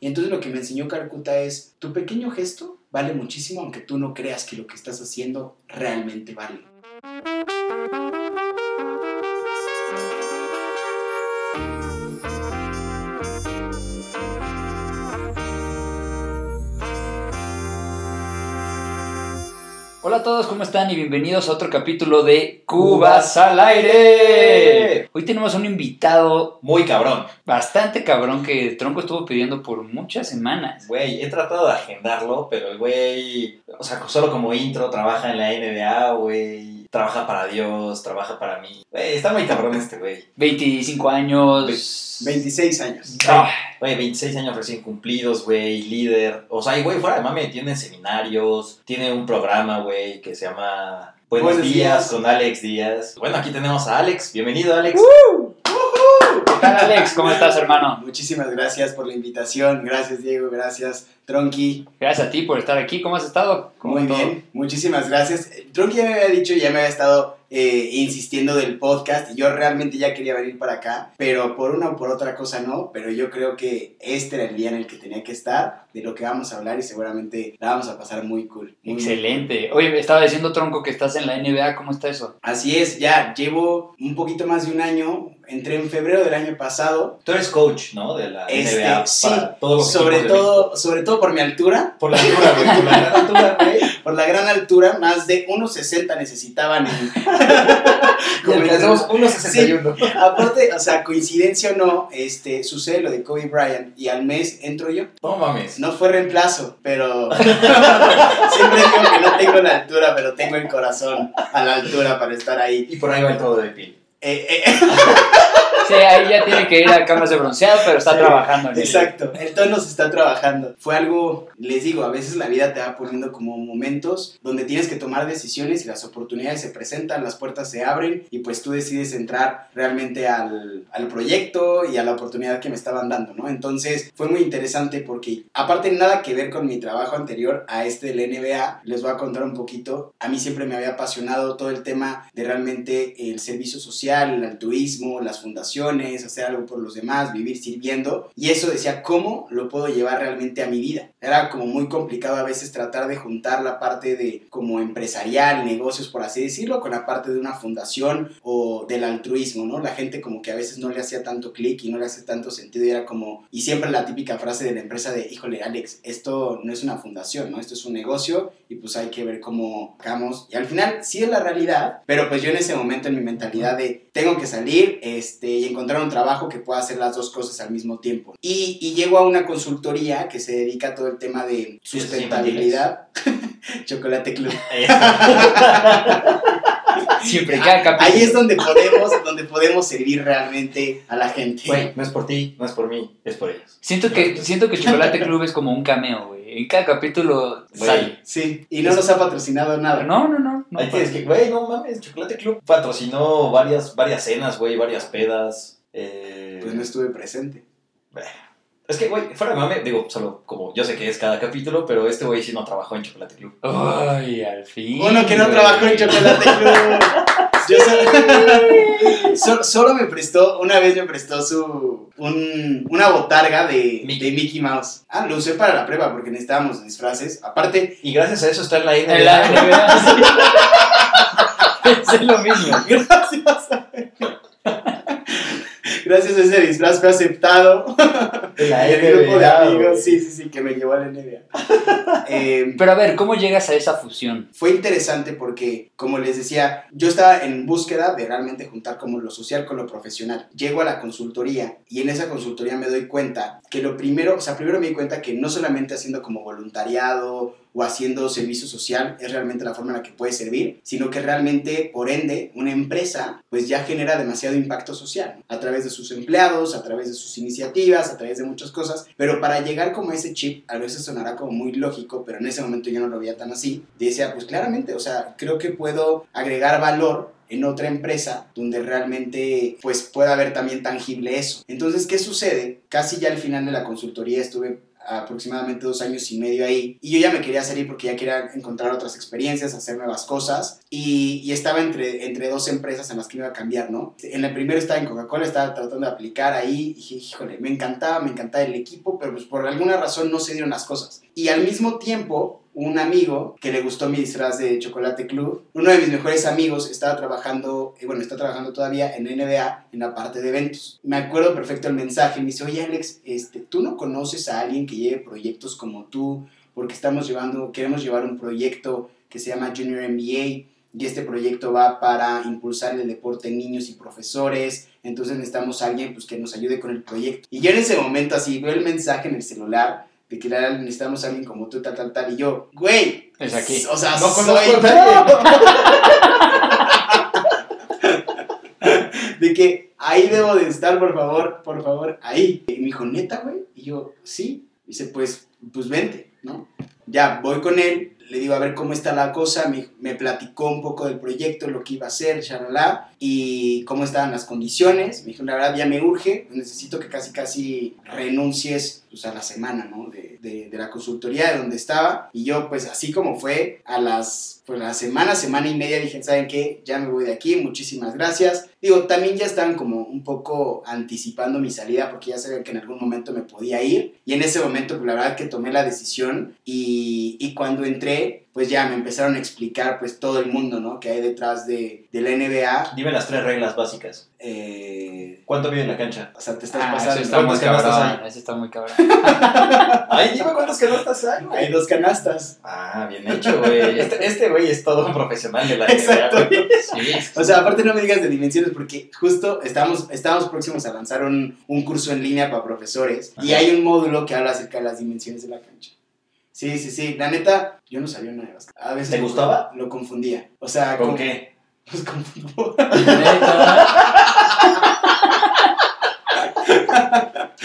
Y entonces lo que me enseñó Calcuta es, tu pequeño gesto vale muchísimo aunque tú no creas que lo que estás haciendo realmente vale. Hola a todos, ¿cómo están? Y bienvenidos a otro capítulo de Cubas al aire. Hoy tenemos un invitado Muy cabrón. bastante cabrón que Tronco estuvo pidiendo por muchas semanas. Güey, he tratado de agendarlo, pero el güey, o sea, solo como intro, trabaja en la NBA, güey. Trabaja para Dios, trabaja para mí. Güey, está muy cabrón este güey. 25 años. 26 años. Ah, Güey, 26 años recién cumplidos, güey, líder. O sea, y güey, fuera de mame, tiene seminarios, tiene un programa, güey, que se llama Buenos, Buenos días, días. con Alex Díaz. Bueno, aquí tenemos a Alex. Bienvenido, Alex. ¿Qué tal, Alex? ¿Cómo estás, hermano? Muchísimas gracias por la invitación. Gracias, Diego. Gracias, Tronqui. Gracias a ti por estar aquí. ¿Cómo has estado? ¿Cómo Muy todo? bien. Muchísimas gracias. Tronqui ya me había dicho, ya me había estado eh, insistiendo del podcast y yo realmente ya quería venir para acá, pero por una o por otra cosa no. Pero yo creo que este era el día en el que tenía que estar, de lo que vamos a hablar y seguramente la vamos a pasar muy cool. Muy, Excelente. Oye, me estaba diciendo Tronco que estás en la NBA. ¿Cómo está eso? Así es, ya llevo un poquito más de un año. Entré en febrero del año pasado. Tú eres coach, ¿no? De la Este, NBA. sí, para todos los Sobre todo, sobre todo por mi altura. Por la altura, güey. Por la gran altura, güey. Por la gran altura, más de 1.60 necesitaban en... Y alcanzamos 1.61. Aparte, o sea, coincidencia o no, este, sucede lo de Kobe Bryant y al mes entro yo. No mames. No fue reemplazo, pero siempre digo que no tengo la altura, pero tengo el corazón a la altura para estar ahí. Y por ahí va el todo de pil. Eh, eh, Sí, ahí ya tiene que ir a cámaras de bronceado, pero está Sí, trabajando en. Exacto, el tono se está trabajando. Fue algo, les digo, a veces la vida te va poniendo como momentos donde tienes que tomar decisiones y las oportunidades se presentan, las puertas se abren y pues tú decides entrar realmente al, al proyecto y a la oportunidad que me estaban dando, ¿no? Entonces fue muy interesante porque aparte nada que ver con mi trabajo anterior a este del NBA, les voy a contar un poquito. A mí siempre me había apasionado todo el tema de realmente el servicio social, el altruismo, las fundaciones, hacer algo por los demás, vivir sirviendo. Y eso decía, ¿cómo lo puedo llevar realmente a mi vida? Era como muy complicado a veces tratar de juntar la parte de como empresarial, negocios por así decirlo, con la parte de una fundación o del altruismo, ¿no? La gente como que a veces no le hacía tanto clic y no le hace tanto sentido y era como, y siempre la típica frase de la empresa de, híjole, Alex, esto no es una fundación, ¿no? Esto es un negocio y pues hay que ver cómo hagamos. Y al final sí es la realidad, pero pues yo en ese momento en mi mentalidad de, tengo que salir este, encontrar un trabajo que pueda hacer las dos cosas al mismo tiempo. Y, y llego a una consultoría que se dedica a todo el tema de sustentabilidad. Chocolate Club. Siempre, cada capítulo. Ahí es donde podemos, donde podemos servir realmente a la gente. Güey, no es por ti, no es por mí, es por ellos. Siento que, siento que Chocolate Club es como un cameo, güey. En cada capítulo sale. Sí, y no nos ha patrocinado nada. No, no, no. no Hay que, es que, güey, no mames, Chocolate Club patrocinó varias, varias cenas, güey, varias pedas. Eh, Pues no estuve presente. Es que, güey, fuera de mame, digo, solo como yo sé que es cada capítulo, pero este güey sí no trabajó en Chocolate Club. Ay, al fin. Uno que no trabajó en Chocolate Club. Yo solo, so- solo me prestó, una vez me prestó su un- una botarga de, Mickey. de Mickey Mouse. Ah, lo usé para la prueba porque necesitábamos disfraces. Aparte, Y gracias a eso está en la NBA. En la NBA, sí. es lo mismo. gracias a, gracias a ese disfraz fue aceptado. El grupo de amigos, sí, sí, sí, que me llevó a la NBA. Eh, Pero a ver, ¿cómo llegas a esa fusión? fue interesante porque, como les decía, yo estaba en búsqueda de realmente juntar como lo social con lo profesional. Llego a la consultoría y en esa consultoría me doy cuenta que lo primero, o sea, primero me di cuenta que no solamente haciendo como voluntariado o haciendo servicio social es realmente la forma en la que puede servir, sino que realmente, por ende, una empresa pues ya genera demasiado impacto social a través de sus empleados, a través de sus iniciativas, a través de muchas cosas, pero para llegar como a ese chip, a veces sonará como muy lógico, pero en ese momento yo no lo veía tan así, decía, pues claramente, o sea, creo que puedo agregar valor en otra empresa donde realmente pues pueda haber también tangible eso. Entonces, ¿qué sucede? Casi ya al final de la consultoría estuve aproximadamente dos años y medio ahí. Y yo ya me quería salir porque ya quería encontrar otras experiencias, hacer nuevas cosas. Y, estaba entre, entre dos empresas en las que me iba a cambiar, ¿no? En el primero estaba en Coca-Cola, estaba tratando de aplicar ahí. Y dije, híjole, me encantaba, me encantaba el equipo, pero pues por alguna razón no se dieron las cosas. Y al mismo tiempo, un amigo que le gustó mi disfraz de Chocolate Club. Uno de mis mejores amigos estaba trabajando, eh, bueno, está trabajando todavía en NBA en la parte de eventos. Me acuerdo perfecto el mensaje. Me dice, oye Alex, este, ¿tú no conoces a alguien que lleve proyectos como tú? Porque estamos llevando, queremos llevar un proyecto que se llama Junior NBA y este proyecto va para impulsar el deporte en niños y profesores. Entonces necesitamos a alguien pues, que nos ayude con el proyecto. Y yo en ese momento así veo el mensaje en el celular de que necesitamos a alguien como tú, tal, tal, tal. Y yo, güey. Es aquí. O sea, No soy... conozco a de que ahí debo de estar, por favor, por favor, ahí. Y me dijo, neta, güey. Y yo, sí. Dice, pues, pues vente, ¿no? Ya, voy con él, le digo a ver cómo está la cosa, me, me platicó un poco del proyecto, lo que iba a hacer, charalá, y cómo estaban las condiciones. Me dijo, la verdad, ya me urge, necesito que casi, casi renuncies pues, a la semana, ¿no? De, de, de la consultoría de donde estaba. Y yo, pues, así como fue, a las, pues, la semana, semana y media, dije, ¿saben qué? Ya me voy de aquí, muchísimas gracias. Digo, también ya estaban como un poco anticipando mi salida porque ya sabían que en algún momento me podía ir. Y en ese momento, pues, la verdad que tomé la decisión y, y cuando entré, pues ya me empezaron a explicar pues todo el mundo, ¿no? Que hay detrás de, de la NBA. Dime las tres reglas básicas. Eh, ¿Cuánto mide en la cancha? o sea, te estás Ah, eso pasando. está muy ¿Cuántas canastas cabrón. Eso está muy cabrón. Ay, dime cuántas canastas hay, güey. Hay dos canastas. Ah, bien hecho, güey. Este, este güey es todo un profesional de la Exacto. NBA, güey. Sí. O sea, aparte no me digas de dimensiones porque justo estamos, estamos próximos a lanzar un, un curso en línea para profesores y hay un módulo que habla acerca de las dimensiones de la cancha. Sí, sí, sí. La neta, yo no sabía nada de básquet. A veces ¿Te gustaba? Lo confundía. O sea, ¿Con con- qué? Pues con fútbol. Neta.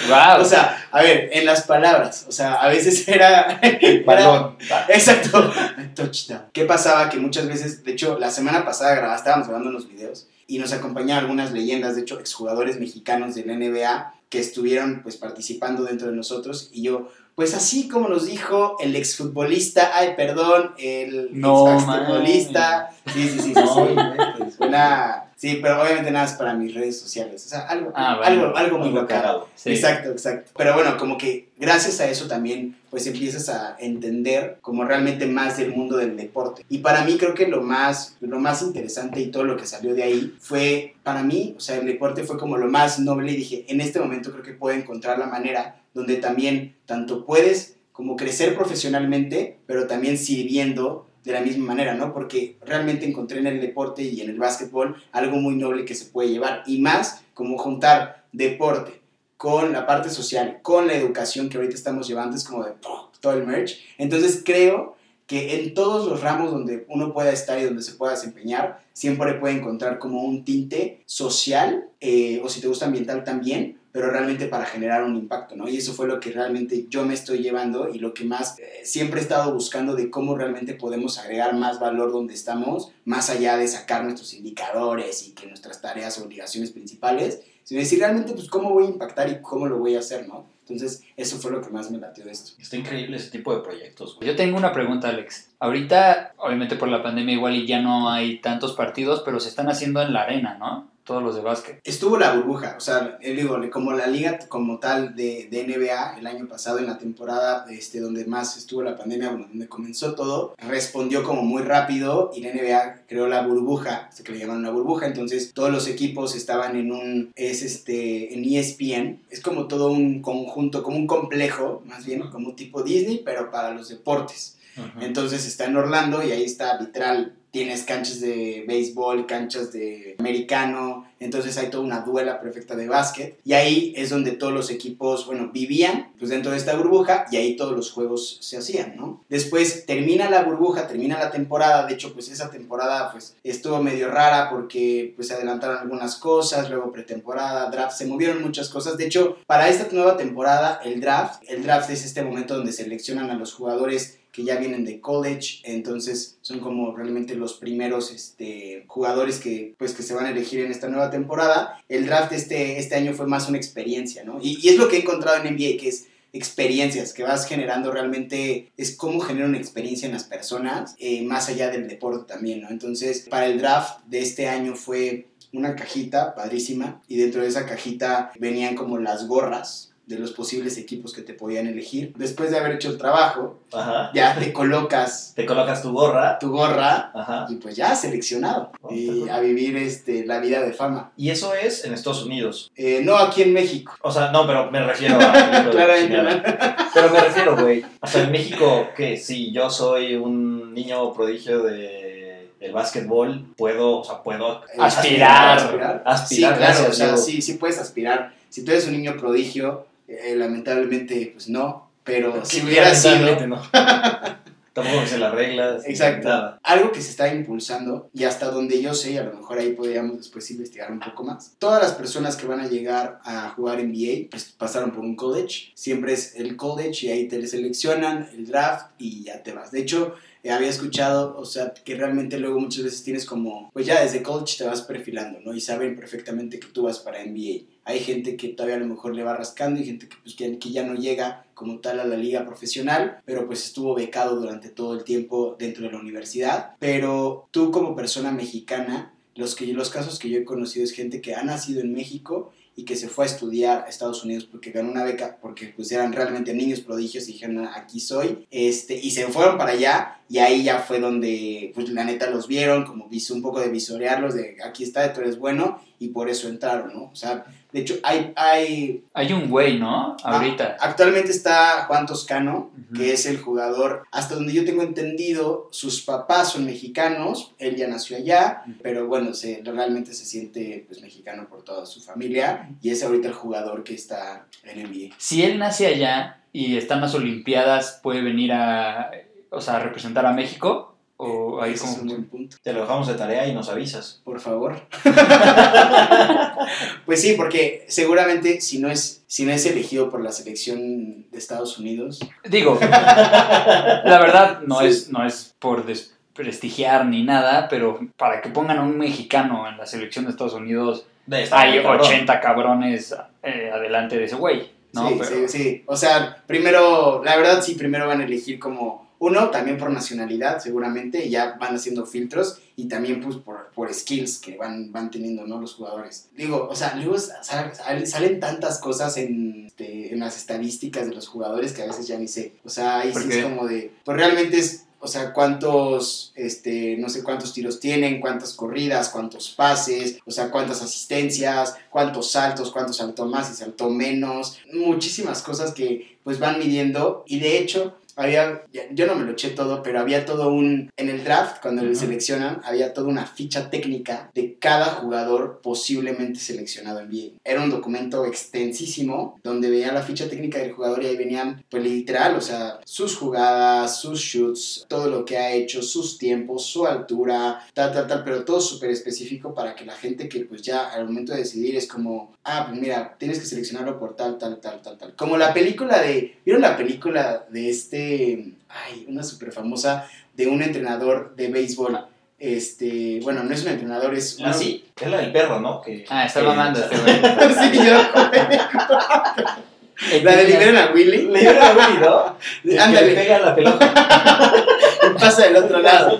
Wow. O sea, a ver, en las palabras. O sea, a veces era. era- Balón. Exacto. Touchdown. ¿Qué pasaba? Que muchas veces, de hecho, la semana pasada grababa, estábamos grabando unos videos y nos acompañaban algunas leyendas, de hecho, exjugadores mexicanos del NBA que estuvieron pues participando dentro de nosotros y yo, pues así como nos dijo el exfutbolista, ay, perdón, el No, exbasquetbolista, sí, sí, sí, sí, No, sí. inventes, güey. Una- sí, pero obviamente nada es para mis redes sociales, o sea, algo, Ah, bueno. algo, algo muy local. Sí. Exacto, exacto. Pero bueno, como que gracias a eso también pues empiezas a entender como realmente más del mundo del deporte. Y para mí creo que lo más, lo más interesante y todo lo que salió de ahí fue, para mí, o sea, el deporte fue como lo más noble y dije, en este momento creo que puedo encontrar la manera donde también tanto puedes como crecer profesionalmente, pero también sirviendo de la misma manera, ¿no? Porque realmente encontré en el deporte y en el básquetbol algo muy noble que se puede llevar y más como juntar deporte con la parte social, con la educación que ahorita estamos llevando, es como de todo el merch. Entonces creo que en todos los ramos donde uno pueda estar y donde se pueda desempeñar, siempre puede encontrar como un tinte social, eh, o si te gusta ambiental también, pero realmente para generar un impacto, ¿no? Y eso fue lo que realmente yo me estoy llevando y lo que más eh, siempre he estado buscando de cómo realmente podemos agregar más valor donde estamos, más allá de sacar nuestros indicadores y que nuestras tareas o obligaciones principales, sino decir realmente, pues, cómo voy a impactar y cómo lo voy a hacer, ¿no? Entonces, eso fue lo que más me latió de esto. Está increíble ese tipo de proyectos, güey. Yo tengo una pregunta, Alex. Ahorita, obviamente por la pandemia igual y ya no hay tantos partidos, pero se están haciendo en la arena, ¿no? Todos los de básquet. Estuvo la burbuja, o sea, eh, digo, como la liga como tal de, de NBA el año pasado en la temporada este, donde más estuvo la pandemia, bueno, donde comenzó todo, respondió como muy rápido y la NBA creó la burbuja, que le llamaron la burbuja, entonces todos los equipos estaban en un, es este, en ESPN, es como todo un conjunto, como un complejo, más bien, como un tipo Disney, pero para los deportes. Entonces está en Orlando y ahí está literal. Tienes canchas de béisbol, canchas de americano, entonces hay toda una duela perfecta de básquet. Y ahí es donde todos los equipos, bueno, vivían pues dentro de esta burbuja y ahí todos los juegos se hacían, ¿no? Después termina la burbuja, termina la temporada. De hecho, pues esa temporada pues estuvo medio rara porque pues se adelantaron algunas cosas, luego pretemporada, draft, se movieron muchas cosas. De hecho, para esta nueva temporada, el draft, el draft es este momento donde seleccionan a los jugadores que ya vienen de college, entonces son como realmente los primeros este, jugadores que, pues, que se van a elegir en esta nueva temporada. El draft este, este año fue más una experiencia, ¿no? Y, y es lo que he encontrado en NBA, que es experiencias que vas generando realmente es cómo genera una experiencia en las personas eh, más allá del deporte también, ¿no? Entonces, para el draft de este año fue una cajita padrísima y dentro de esa cajita venían como las gorras de los posibles equipos que te podían elegir. Después de haber hecho el trabajo, Ajá. ya te colocas Te colocas tu gorra. tu gorra Ajá. y pues ya seleccionado Oh, y a vivir este, la vida de fama. Y eso es en Estados Unidos. Eh, no aquí en México. O sea, no, pero me refiero a. Claramente. Pero me refiero, güey. O sea, en México, que si yo soy un niño prodigio de el básquetbol, puedo, o sea, puedo Eh, Aspirar. aspirar. aspirar. Sí, claro, o sea, sí, sí puedes aspirar. Si tú eres un niño prodigio, eh, lamentablemente, pues no. Pero si hubiera sido no. Tampoco sé las reglas. Exacto. Nada. algo que se está impulsando y hasta donde yo sé, y a lo mejor ahí podríamos después investigar un poco más. Todas las personas que van a llegar a jugar NBA pues, pasaron por un college. Siempre es el college y ahí te seleccionan, el draft y ya te vas. De hecho, eh, había escuchado, o sea, que realmente luego muchas veces tienes como, pues ya desde college te vas perfilando, ¿no? Y saben perfectamente que tú vas para NBA. Hay gente que todavía a lo mejor le va rascando y gente que, pues, que, ya no llega como tal a la liga profesional, pero pues estuvo becado durante todo el tiempo dentro de la universidad. Pero tú como persona mexicana, los, que, los casos que yo he conocido es gente que ha nacido en México y que se fue a estudiar a Estados Unidos porque ganó una beca, porque pues eran realmente niños prodigios y dijeron, "Ah, aquí soy, este, y se fueron para allá y ahí ya fue donde, pues la neta los vieron, como un poco de visorearlos, de aquí está, tú eres bueno, y por eso entraron, ¿no? O sea, de hecho, hay, hay Hay un güey, ¿no? Ahorita. Actualmente está Juan Toscano, que es el jugador, hasta donde yo tengo entendido, sus papás son mexicanos, él ya nació allá, pero bueno, se, realmente se siente pues, mexicano por toda su familia y es ahorita el jugador que está en NBA. Si él nace allá y están las Olimpiadas, ¿puede venir a, o sea, a representar a México? ¿O ahí Ese cómo es un buen punto, Te lo dejamos de tarea y nos avisas. por favor. pues sí, porque seguramente si no es, si no es elegido por la selección de Estados Unidos, Digo, la verdad no, Sí. es, no es por desprestigiar ni nada, pero para que pongan a un mexicano en la selección de Estados Unidos, De hay cabrón. 80 cabrones eh, adelante de ese güey, ¿no? sí, Pero- sí, sí. O sea, primero, la verdad sí, primero van a elegir como uno, también por nacionalidad, seguramente, ya van haciendo filtros, y también pues por, por skills que van, van teniendo, ¿no? Los jugadores. Digo, o sea, luego sal- sal- salen tantas cosas en, este, en las estadísticas de los jugadores que a veces ya ni sé. O sea, ahí ¿Por sí es como de, pues realmente es... O sea, cuántos, este, no sé cuántos tiros tienen, cuántas corridas, cuántos pases, o sea, cuántas asistencias, cuántos saltos, cuántos saltó más y saltó menos, muchísimas cosas que pues van midiendo y de hecho había, yo no me lo eché todo, pero había todo un, en el draft, cuando le Ujú. seleccionan, había toda una ficha técnica de cada jugador posiblemente seleccionado en NBA. Era un documento extensísimo donde veía la ficha técnica del jugador y ahí venían, pues literal, o sea, sus jugadas, sus shoots, todo lo que ha hecho, sus tiempos, su altura, tal, tal, tal, pero todo súper específico para que la gente que pues ya al momento de decidir es como, ah, pues mira, tienes que seleccionarlo por tal, tal, tal, tal, tal. Como la película de, ¿vieron la película de este, ay, una súper famosa de un entrenador de béisbol? Este, bueno, no es un entrenador, es Ah, sí, es la del perro, ¿no? Que, Ah, está mamando este güey. sí, yo. La de liberen a Willy. Le dieron a Willy, ¿no? Que le Ándale, pega la pelota. pasa del otro lado.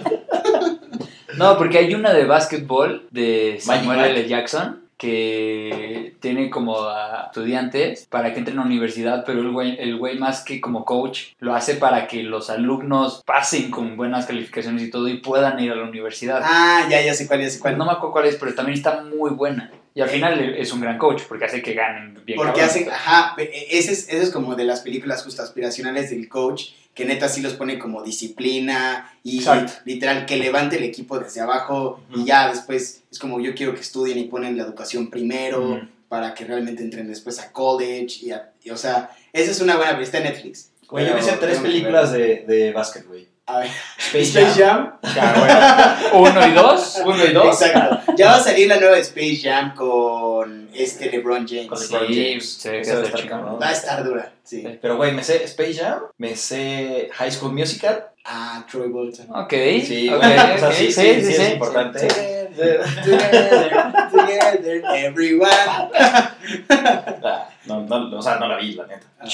No, porque hay una de básquetbol de Samuel. L. Jackson que tiene como a estudiantes para que entren a la universidad, pero el güey, el güey más que como coach lo hace para que los alumnos pasen con buenas calificaciones y todo y puedan ir a la universidad. Ah, ya, ya sé cuál, ya sé cuál. No me acuerdo cuál es, pero también está muy buena. Y al final es un gran coach porque hace que ganen bien. Porque cabrón. hacen, ajá, e- ese es, ese es como de las películas justo aspiracionales del coach, que neta sí los pone como disciplina y Exacto. literal que levante el equipo desde abajo y ya después es como yo quiero que estudien y ponen la educación primero para que realmente entren después a college y, a- y, o sea, esa es una buena, está en Netflix. Güey, yo me hice tres películas de, de básquet, güey. A ver, Space, Space Jam. Jam. Ya, güey. Uno y dos. Uno y dos. Exacto. Ya va a salir la nueva Space Jam con este LeBron James. Con Sí, LeBron James. se ve que va estar cabrón. Va a estar dura, sí. Sí. Pero, güey, me sé Space Jam, me sé High School Musical. Ah, Troy Bolton. Ok, Sí, ok, güey, o sea, ok, sí, sí, sí, es importante. Together, together, everyone. Ah, no, no, o sea, no la vi, la neta. Ah,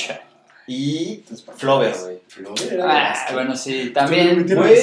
Y entonces, ¿para qué Flover, güey. Flover era Ah, bueno, sí, también. güey.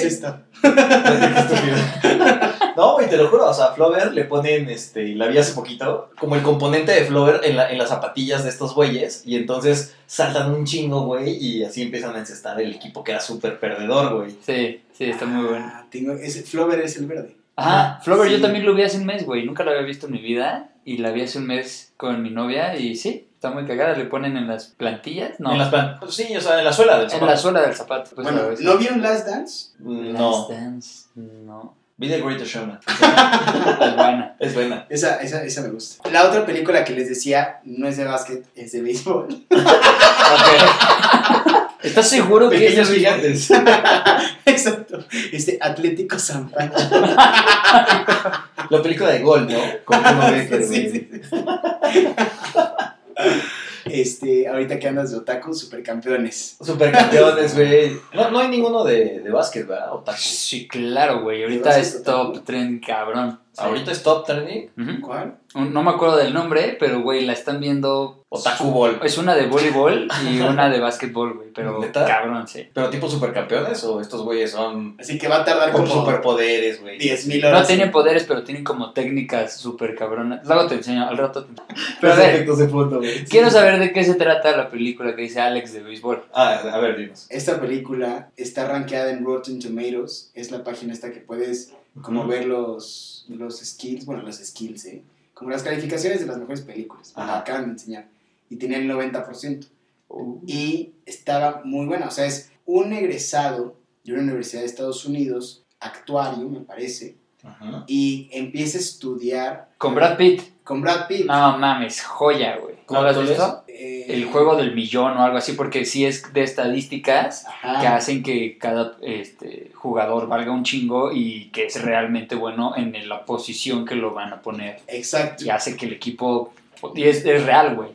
No, güey, te lo juro, o sea, Flover le ponen, este, la vi hace poquito, como el componente de Flover en, la, en las zapatillas de estos güeyes, y entonces saltan un chingo, güey, y así empiezan a encestar el equipo que era súper perdedor, güey. Sí, sí, está muy bueno. Ah, tengo, ese, Flover es el verde. Ajá, Flover, yo también lo vi hace un mes, güey. Nunca lo había visto en mi vida. Y la vi hace un mes con mi novia. Y sí, está muy cagada. Le ponen en las plantillas. No, En las plan- pues sí, o sea, en la suela del en zapato. la suela del zapato. Pues, bueno. ¿no vieron Last Dance? No, Last Dance, no. vi The Greatest Showman. Es buena. Es buena. Esa, esa, esa me gusta. La otra película que les decía no es de básquet, es de béisbol. ¿Estás seguro que es Pequeños gigantes. Exacto. Este Atlético San Pancho. La película de Gol, ¿no? Con Sí, sí, sí. Este, ahorita que andas de otaku, supercampeones. Supercampeones, güey. No, no hay ninguno de, de básquet, ¿verdad? Otaku. Sí, claro, güey. Ahorita es top trend, cabrón. Sí. Ahorita es top trending. ¿Cuál? Un- No me acuerdo del nombre, pero, güey, la están viendo. Otaku Ball. Es una de voleibol y una de básquetbol, güey. Pero, ¿Neta? cabrón, sí. ¿Pero tipo supercampeones o estos güeyes son Así que va a tardar con como superpoderes, güey? 10.000 horas. No tienen poderes, pero tienen como técnicas súper cabronas. Luego te enseño, al rato. te- Pero a ver, efectos de fondo, güey. quiero saber de qué se trata la película que dice Alex de béisbol. Ah, a ver, dinos. Esta película está rankeada en Rotten Tomatoes. Es la página esta que puedes como ver los, los skills, bueno, los skills, ¿eh? Como las calificaciones de las mejores películas. Me Ajá. acaban de enseñar. Y tenía el 90%. Y estaba muy buena. O sea, es un egresado de una universidad de Estados Unidos, actuario, me parece, Ajá. y empieza a estudiar Con Brad Pitt. con Brad Pitt. No mames, joya, güey. ¿No lo has visto? Eh, El juego del millón o algo así, porque sí es de estadísticas Ajá. que hacen que cada este, jugador valga un chingo y que es realmente bueno en la posición que lo van a poner. Exacto. Y hace que el equipo... Y es, es real, güey.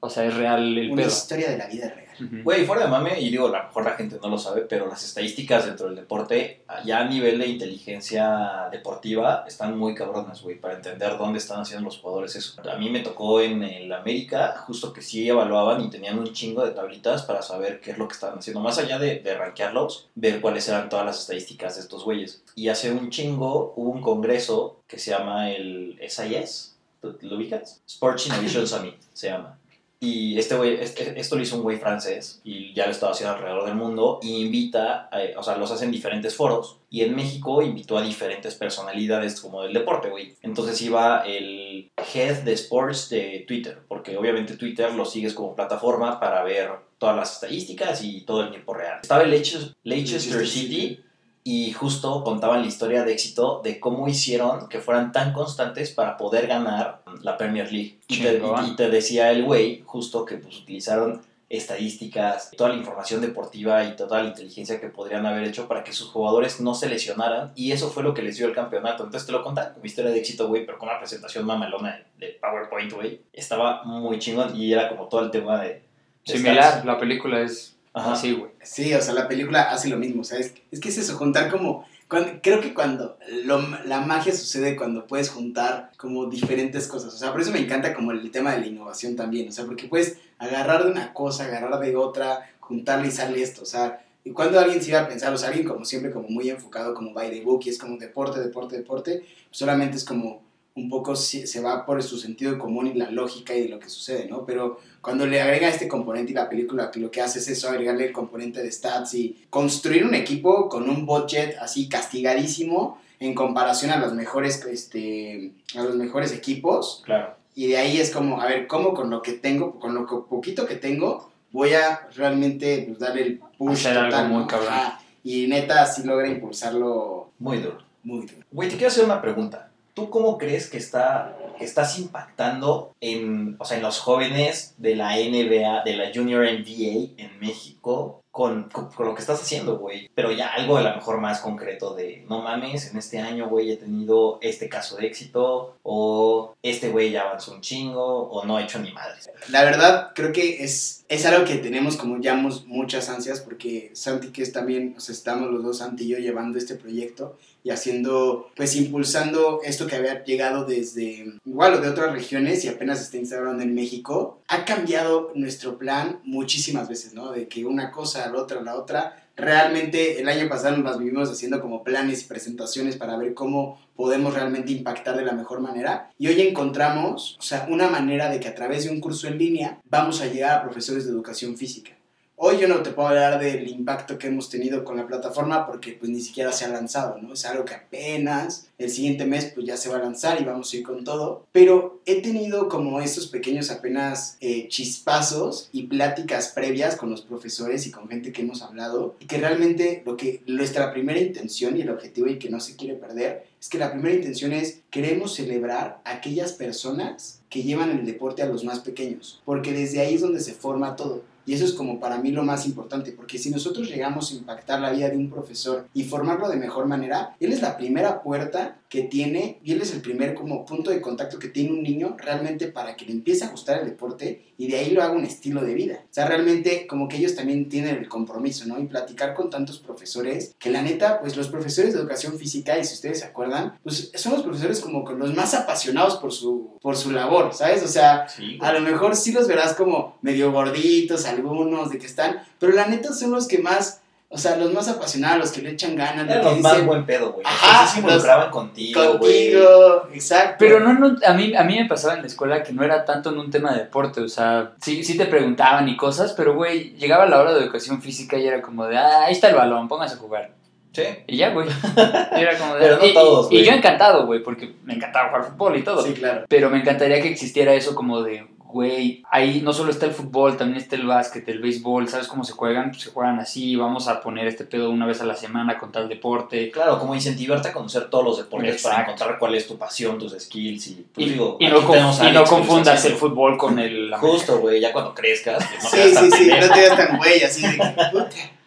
O sea, es real el Una pedo. historia de la vida real. Güey, fuera de mame, y digo, a lo mejor la gente no lo sabe, pero las estadísticas dentro del deporte, ya a nivel de inteligencia deportiva, están muy cabronas, güey, para entender dónde están haciendo los jugadores eso. A mí me tocó en el América, justo que sí evaluaban y tenían un chingo de tablitas para saber qué es lo que estaban haciendo. Más allá de, de rankearlos, ver cuáles eran todas las estadísticas de estos güeyes. Y hace un chingo hubo un congreso que se llama el SIS, ¿lo lo ubicas? Sports Innovation Summit, se llama. Y este güey, este- esto lo hizo un güey francés y ya lo estaba haciendo alrededor del mundo y invita, a- o sea, los hacen diferentes foros y en México invitó a diferentes personalidades como del deporte, güey. Entonces iba el head de sports de Twitter, porque obviamente Twitter lo sigues como plataforma para ver todas las estadísticas y todo el tiempo real. Estaba el Leicester, Leicester City y justo contaban la historia de éxito de cómo hicieron que fueran tan constantes para poder ganar la Premier League. Y te, Chingón. y- y te decía el güey justo que pues, utilizaron estadísticas, toda la información deportiva y toda la inteligencia que podrían haber hecho para que sus jugadores no se lesionaran y eso fue lo que les dio el campeonato. Entonces te lo contaban como historia de éxito, güey, pero con una presentación mamalona de, de PowerPoint, güey. Estaba muy chingón y era como todo el tema de... de Similar, la película es Ajá. así, güey. Sí, o sea, la película hace lo mismo, ¿sabes? Es que es eso, juntar como... cuando- creo que cuando lo- la magia sucede cuando puedes juntar como diferentes cosas. O sea, por eso me encanta como el tema de la innovación también. O sea, porque puedes agarrar de una cosa, agarrar de otra, juntarle y sale esto. O sea, y cuando alguien se iba a pensar, o sea, alguien como siempre como muy enfocado como by the book y es como deporte, deporte, deporte, pues solamente es como un poco se va por su sentido común y la lógica y de lo que sucede, ¿no? Pero cuando le agrega este componente y la película lo que hace es eso, agregarle el componente de stats y construir un equipo con un budget así castigadísimo en comparación a los mejores, este, a los mejores equipos. Claro. Y de ahí es como, a ver, ¿cómo con lo que tengo, con lo poquito que tengo, voy a realmente pues, darle el push Hacer algo total, muy ¿no? cabrón. Y neta, así logra impulsarlo Muy duro. muy duro. Güey, te quiero hacer una pregunta. ¿Tú cómo crees que está, estás impactando en, o sea, en los jóvenes de la NBA, de la Junior NBA en México, con, con, lo que estás haciendo, güey. Pero ya algo a lo mejor más concreto de, no mames, en este año, güey, he tenido este caso de éxito, o este güey ya avanzó un chingo, o no he hecho ni madres. La verdad, creo que es, es algo que tenemos como ya muchas ansias, porque Santi, que es también, o estamos los dos, Santi y yo, llevando este proyecto y haciendo, pues impulsando esto que había llegado desde, igual, o de otras regiones y apenas está instaurando en México, ha cambiado nuestro plan muchísimas veces, ¿no? De que una cosa, la otra, la otra. Realmente el año pasado nos las vivimos haciendo como planes y presentaciones para ver cómo podemos realmente impactar de la mejor manera. Y hoy encontramos, o sea, una manera de que a través de un curso en línea vamos a llegar a profesores de educación física. Hoy yo no te puedo hablar del impacto que hemos tenido con la plataforma porque pues ni siquiera se ha lanzado, ¿no? Es algo que apenas el siguiente mes pues ya se va a lanzar y vamos a ir con todo. Pero he tenido como estos pequeños apenas eh, chispazos y pláticas previas con los profesores y con gente que hemos hablado y que realmente lo que nuestra primera intención y el objetivo y que no se quiere perder es que la primera intención es queremos celebrar aquellas personas que llevan el deporte a los más pequeños, porque desde ahí es donde se forma todo. Y eso es como para mí lo más importante, porque si nosotros llegamos a impactar la vida de un profesor y formarlo de mejor manera, él es la primera puerta que tiene y él es el primer como punto de contacto que tiene un niño realmente para que le empiece a gustar el deporte y de ahí lo haga un estilo de vida. O sea, realmente como que ellos también tienen el compromiso, ¿no? Y platicar con tantos profesores, que la neta, pues los profesores de educación física, y si ustedes se acuerdan, pues son los profesores como con los más apasionados por su, por su labor, ¿sabes? O sea, Sí, a lo mejor sí los verás como medio gorditos, algunos de que están, pero la neta son los que más, o sea, los más apasionados, los que le echan ganas, Eran los más dicen buen pedo, güey. Ajá, se los- involucraban contigo, güey. contigo, exacto. Pero no, no, a mí, a mí me pasaba en la escuela que no era tanto en un tema de deporte, o sea, sí, sí te preguntaban y cosas, pero güey, llegaba la hora de educación física y era como de, ah, ahí está el balón, póngase a jugar. Sí. Y ya, güey. Y era como de, Pero no y, y- todos, y güey. yo encantado, güey, porque me encantaba jugar fútbol y todo. Sí, claro. Pero me encantaría que existiera eso como de, güey, ahí no solo está el fútbol, también está el básquet, el béisbol, ¿sabes cómo se juegan? Pues se juegan así, vamos a poner este pedo una vez a la semana con tal deporte. Claro, como incentivarte a conocer todos los deportes para encontrar cuál es tu pasión, tus skills y, pues, Y, digo, y no, y confundas el fútbol con el... la Justo, güey, ya cuando crezcas, que no Sí, sí, sí, no te veas tan güey, así de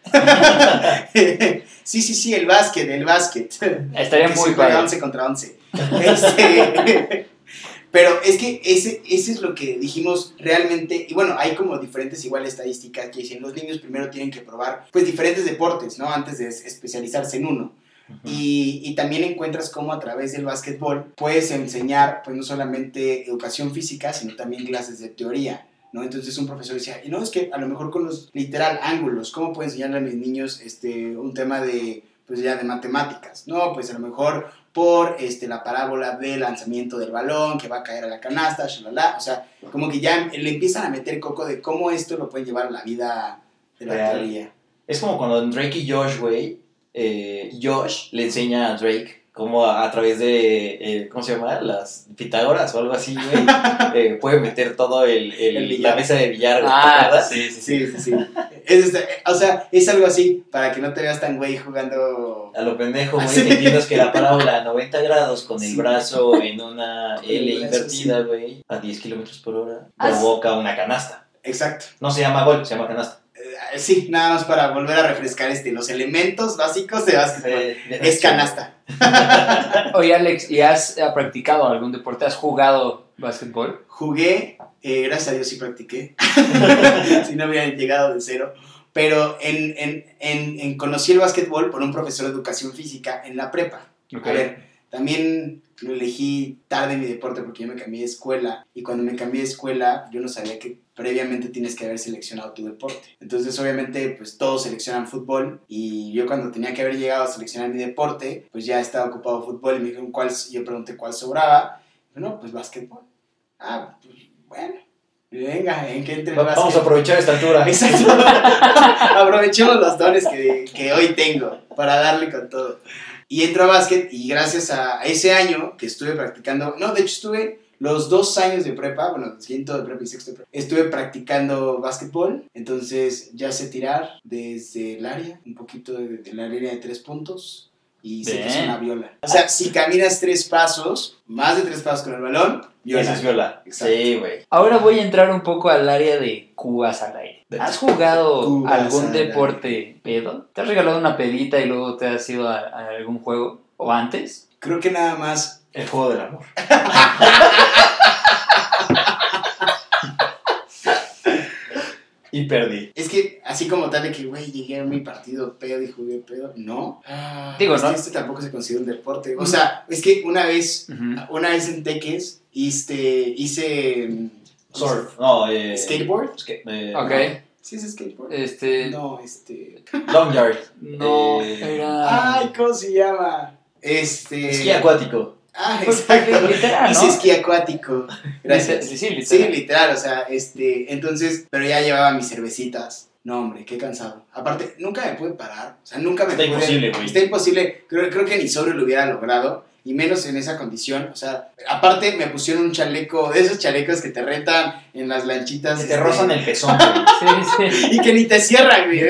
sí, sí, sí, el básquet, el básquet. Estaría Que muy padre. 11 contra 11. Este, pero es que ese, ese es lo que dijimos realmente, y bueno, hay como diferentes igual estadísticas que dicen los niños primero tienen que probar pues diferentes deportes, ¿no? Antes de es- especializarse en uno. Y, y también encuentras cómo a través del básquetbol puedes enseñar pues no solamente educación física, sino también clases de teoría. ¿no? Entonces un profesor decía, y no, es que a lo mejor con los literal ángulos, ¿cómo puedo enseñarle a mis niños este, un tema de, pues ya de matemáticas? No, pues a lo mejor por este, la parábola del lanzamiento del balón que va a caer a la canasta, shalala. o sea, como que ya le empiezan a meter coco de cómo esto lo pueden llevar a la vida de la Real. teoría. Es como cuando Drake y Josh, güey, eh, Josh le enseña a Drake cómo a, a través de, eh, ¿cómo se llama? Las Pitágoras o algo así, güey, eh, puede meter todo el, el- la mesa de billar, güey, ¿te Ah, sí, sí, sí. Sí, sí. Es, este, o sea, es algo así, para que no te veas tan güey jugando... A lo pendejo, güey, Sí. que la parábola a 90 grados con el Sí. brazo en una L invertida, güey, a 10 kilómetros por hora, provoca una canasta. Exacto. No se llama gol, se llama canasta. Sí, nada más para volver a refrescar este, los elementos básicos de básquetbol. Eh, Es canasta. Oye, Alex, ¿y has eh, practicado algún deporte? ¿Has jugado básquetbol? Jugué, eh, gracias a Dios sí practiqué, si no hubiera llegado de cero. Pero en, en, en, en- conocí el básquetbol por un profesor de educación física en la prepa. A ver, también lo elegí tarde mi deporte porque yo me cambié de escuela y cuando me cambié de escuela yo no sabía que previamente tienes que haber seleccionado tu deporte. Entonces obviamente pues todos seleccionan fútbol y yo cuando tenía que haber llegado a seleccionar mi deporte pues ya estaba ocupado fútbol y me dijeron cuál, yo pregunté cuál sobraba. No, pues básquetbol. Ah, pues bueno. Venga, ¿en qué entre Vamos a aprovechar esta altura. Exacto. Aprovechemos los dones que, que hoy tengo para darle con todo. Y entro a básquet y gracias a ese año que estuve practicando, no, de hecho estuve los dos años de prepa, bueno, quinto de prepa y sexto de prepa, estuve practicando básquetbol, entonces ya sé tirar desde el área, un poquito de, de la línea de tres puntos, y sé que es una viola. O sea, si caminas tres pasos, más de tres pasos con el balón, viola. Esa es viola. Exacto. Sí, güey. Ahora voy a entrar un poco al área de cubas al aire. ¿Has jugado Cubas algún deporte pedo? ¿Te has regalado una pedita y luego te has ido a, a algún juego? ¿O antes? Creo que nada más. El juego del amor. y perdí. Es que así como tal de que, güey, llegué a mi partido pedo y jugué pedo, no. Digo, es ¿no? que este tampoco se considera un deporte. O sea, es que una vez, una vez en Teques, hice, hice mm, Surf. No, eh. skateboard. ska- eh, Ok. ¿Sí es skateboard? Este. No, este. no, Long yard. No, Eh, era. Ay, ¿cómo se llama? Este. Esquí acuático. Ah, Pues, exacto. literal, Hice esquí acuático. Gracias. Sí, sí, Sí, literal. literal, o sea, este, entonces, pero ya llevaba mis cervecitas. No, hombre, qué cansado. Aparte, nunca me pude parar. O sea, nunca me Está pude- imposible, güey. Está imposible. Creo, creo que ni sobrio lo hubiera logrado. Y menos en esa condición. O sea, aparte me pusieron un chaleco, de esos chalecos que te retan en las lanchitas. Que te este, rozan el pezón, güey. Sí, sí. Y que ni te cierran, güey.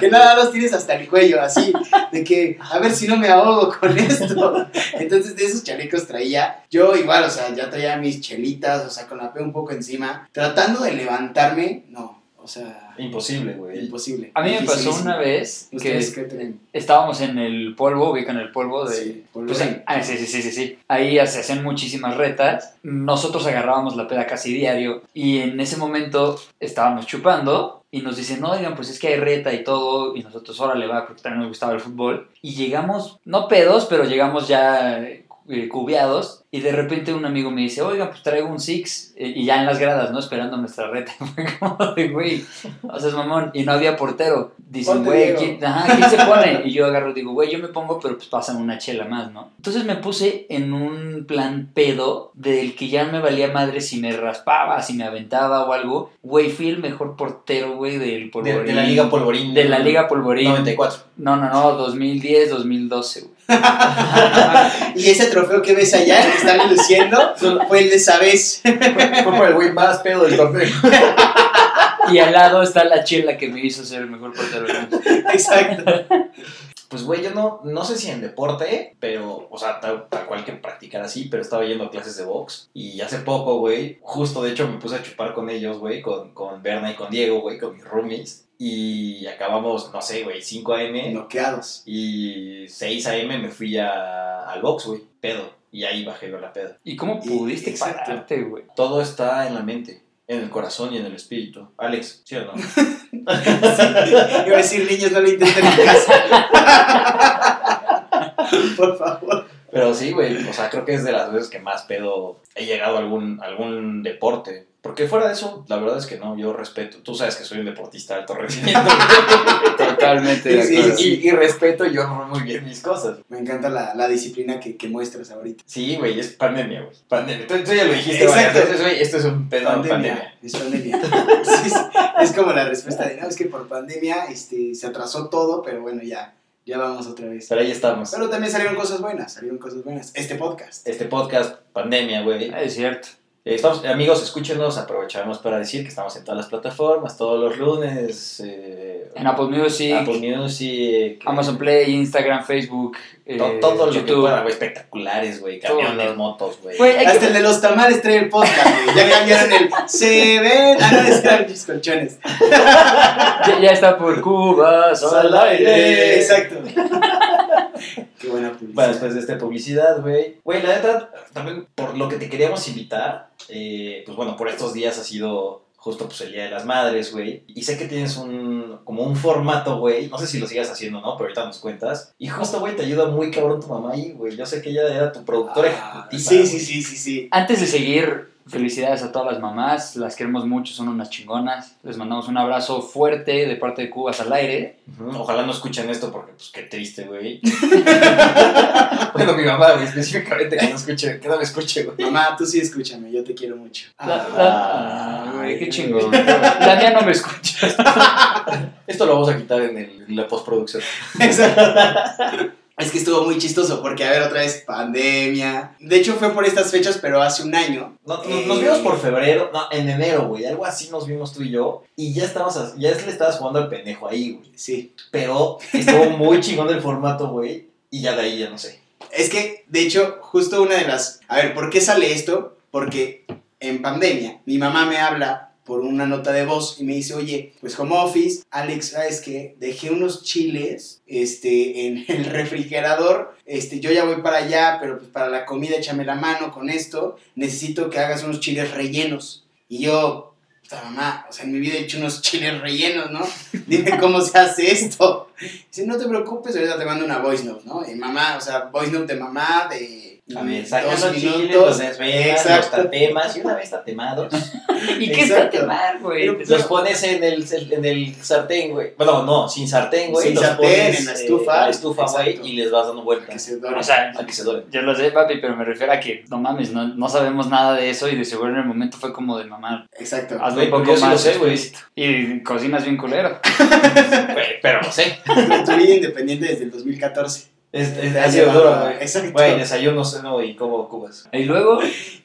Que nada los tienes hasta el cuello, así. De que, a ver si no me ahogo con esto. Entonces, de esos chalecos traía. Yo igual, o sea, ya traía mis chelitas, o sea, con la P un poco encima. Tratando de levantarme, no. O sea, Imposible, güey. imposible. A mí me pasó una vez que estábamos en el polvo, ubican el polvo de. Sí, Pues, polvorín. ah, sí, sí, sí, sí, sí. Ahí se hacían muchísimas retas. Nosotros agarrábamos la peda casi diario y en ese momento estábamos chupando y nos dicen, no, oigan, pues es que hay reta y todo. Y nosotros, órale, va, porque también nos gustaba el fútbol. Y llegamos, no pedos, pero llegamos ya eh, cubiados. Y de repente un amigo me dice, oigan, pues traigo un six. eh, Y ya en las gradas, ¿no? Esperando nuestra reta. Fue como de, güey, o sea, es mamón. Y no había portero. Dicen, güey. ¿quién, ajá, ¿quién se pone? Y yo agarro y digo, güey, yo me pongo, pero pues pasan una chela más, ¿no? Entonces me puse en un plan pedo del que ya me valía madre si me raspaba, si me aventaba o algo. Güey, fui el mejor portero, güey, del De, polvorín. de la Liga Polvorín. De la Liga Polvorín. 94. No, no, no, 2010, 2012, güey. Y ese trofeo que ves allá, que están luciendo, fue el de Sabes. Fue por el güey más pedo del torneo. Y al lado está la chela que me hizo ser el mejor portero del mundo. Exacto. Pues, güey, yo no, no sé si en deporte, pero, o sea, tal, tal cual que practicar así, pero estaba yendo a clases de box. Y hace poco, güey, justo de hecho me puse a chupar con ellos, güey, con, con Berna y con Diego, güey, con mis roomies. Y acabamos, no sé, güey, 5 a.m. Noqueados. Y 6 a.m. me fui a, al box, güey, pedo. Y ahí bajé yo la peda. ¿Y cómo Y- pudiste exacto. pararte, güey? Todo está en la mente, en el corazón y en el espíritu. Alex, ¿sí o no? Iba a decir, niños, no lo intenten en casa. Por favor. Pero sí, güey, o sea, creo que es de las veces que más pedo he llegado a algún, algún deporte. Porque fuera de eso, la verdad es que no, yo respeto. Tú sabes que soy un deportista de alto rendimiento. Totalmente de acuerdo. sí, y, y respeto y honro muy bien mis cosas. Me encanta la, la disciplina que, que muestras ahorita. Sí, güey, es pandemia, güey. Pandemia. Tú, tú ya lo dijiste Exacto. güey. Esto es un pedo de Pandemia. pandemia. Es pandemia. Sí, sí. Es como la respuesta de, no, es que por pandemia este, se atrasó todo, pero bueno, ya, ya vamos otra vez. Pero ahí estamos. Pero también salieron cosas buenas, salieron cosas buenas. Este podcast. Este podcast, pandemia, güey. Es cierto. Eh, Estamos, amigos, escúchenos, aprovechamos para decir que estamos en todas las plataformas, todos los lunes. Eh, En Apple Music, Apple Music. Amazon Play, Instagram, Facebook, eh, To- todo lo que YouTube. pueda, güey, espectaculares, güey, camiones, Todo. motos, güey. Hasta que- el de los tamales trae el podcast, güey. Ya cambiaron el se ven. Ah, no, es eran mis colchones. ya, ya está por Cuba, al aire. Exacto. Qué buena publicidad. Bueno, después de esta publicidad, güey. Güey, la neta, también por lo que te queríamos invitar, eh, pues bueno, por estos días ha sido justo pues el Día de las Madres, güey. Y sé que tienes un, como un formato, güey. No sé si lo sigas haciendo, ¿no? Pero ahorita nos cuentas. Y justo, güey, te ayuda muy cabrón tu mamá ahí, güey. Yo sé que ella era tu productora Ah, ejecutiva. sí, sí, sí, sí, sí. Antes de seguir, felicidades a todas las mamás, las queremos mucho, son unas chingonas. Les mandamos un abrazo fuerte de parte de Cubas al aire. Ojalá no escuchen esto porque, pues, qué triste, güey. bueno, mi mamá, específicamente que no escuche, que no me escuche, güey. Mamá, tú sí escúchame, yo te quiero mucho. La, la- Ah, güey, qué chingón. La mía no me escucha. Esto lo vamos a quitar en, el- en la postproducción. Exacto. Es que estuvo muy chistoso porque, a ver, otra vez pandemia. De hecho, fue por estas fechas, pero hace un año. No, no- Eh, nos vimos por febrero, no, en enero, güey, algo así nos vimos tú y yo. Y ya estabas, ya le estabas jugando al pendejo ahí, güey. Sí. Pero estuvo muy chingón el formato, güey. Y ya de ahí ya no sé. Es que, de hecho, justo una de las... A ver, ¿por qué sale esto? Porque en pandemia mi mamá me habla por una nota de voz y me dice, oye, pues home office, Alex, ¿sabes qué? Dejé unos chiles este, en el refrigerador, este, yo ya voy para allá, pero pues para la comida échame la mano con esto, necesito que hagas unos chiles rellenos. Y yo, puta mamá, o sea, en mi vida he hecho unos chiles rellenos, ¿no? Dime cómo se hace esto. Dice, no te preocupes, ahorita te mando una voice note, ¿no? Y mamá, o sea, voice note de mamá, de... A ver, dos sacan los chiles, minutos. los desvelas, los Exacto. tatemas, y una vez tatemados, ¿Y qué está Exacto. quemar, güey? Pues, los pones en el, en el sartén, güey. Bueno, no, sin sartén, güey. Sin los sartén, pones, en la eh, estufa. en la estufa, güey, y les vas dando Que vueltas. se o sea, A que se doren. yo lo sé, papi, pero me refiero a que, no mames, no, no sabemos nada de eso y de seguro en el momento fue como de mamá. Exacto. Hazlo un poco pues yo lo más sé, güey. Y cocinas bien culero. Pero no sé. tu vida independiente desde el 2014. Es, es, ha sido duro, güey. Exacto. Güey, desayuno, ceno y como cubas. Y luego,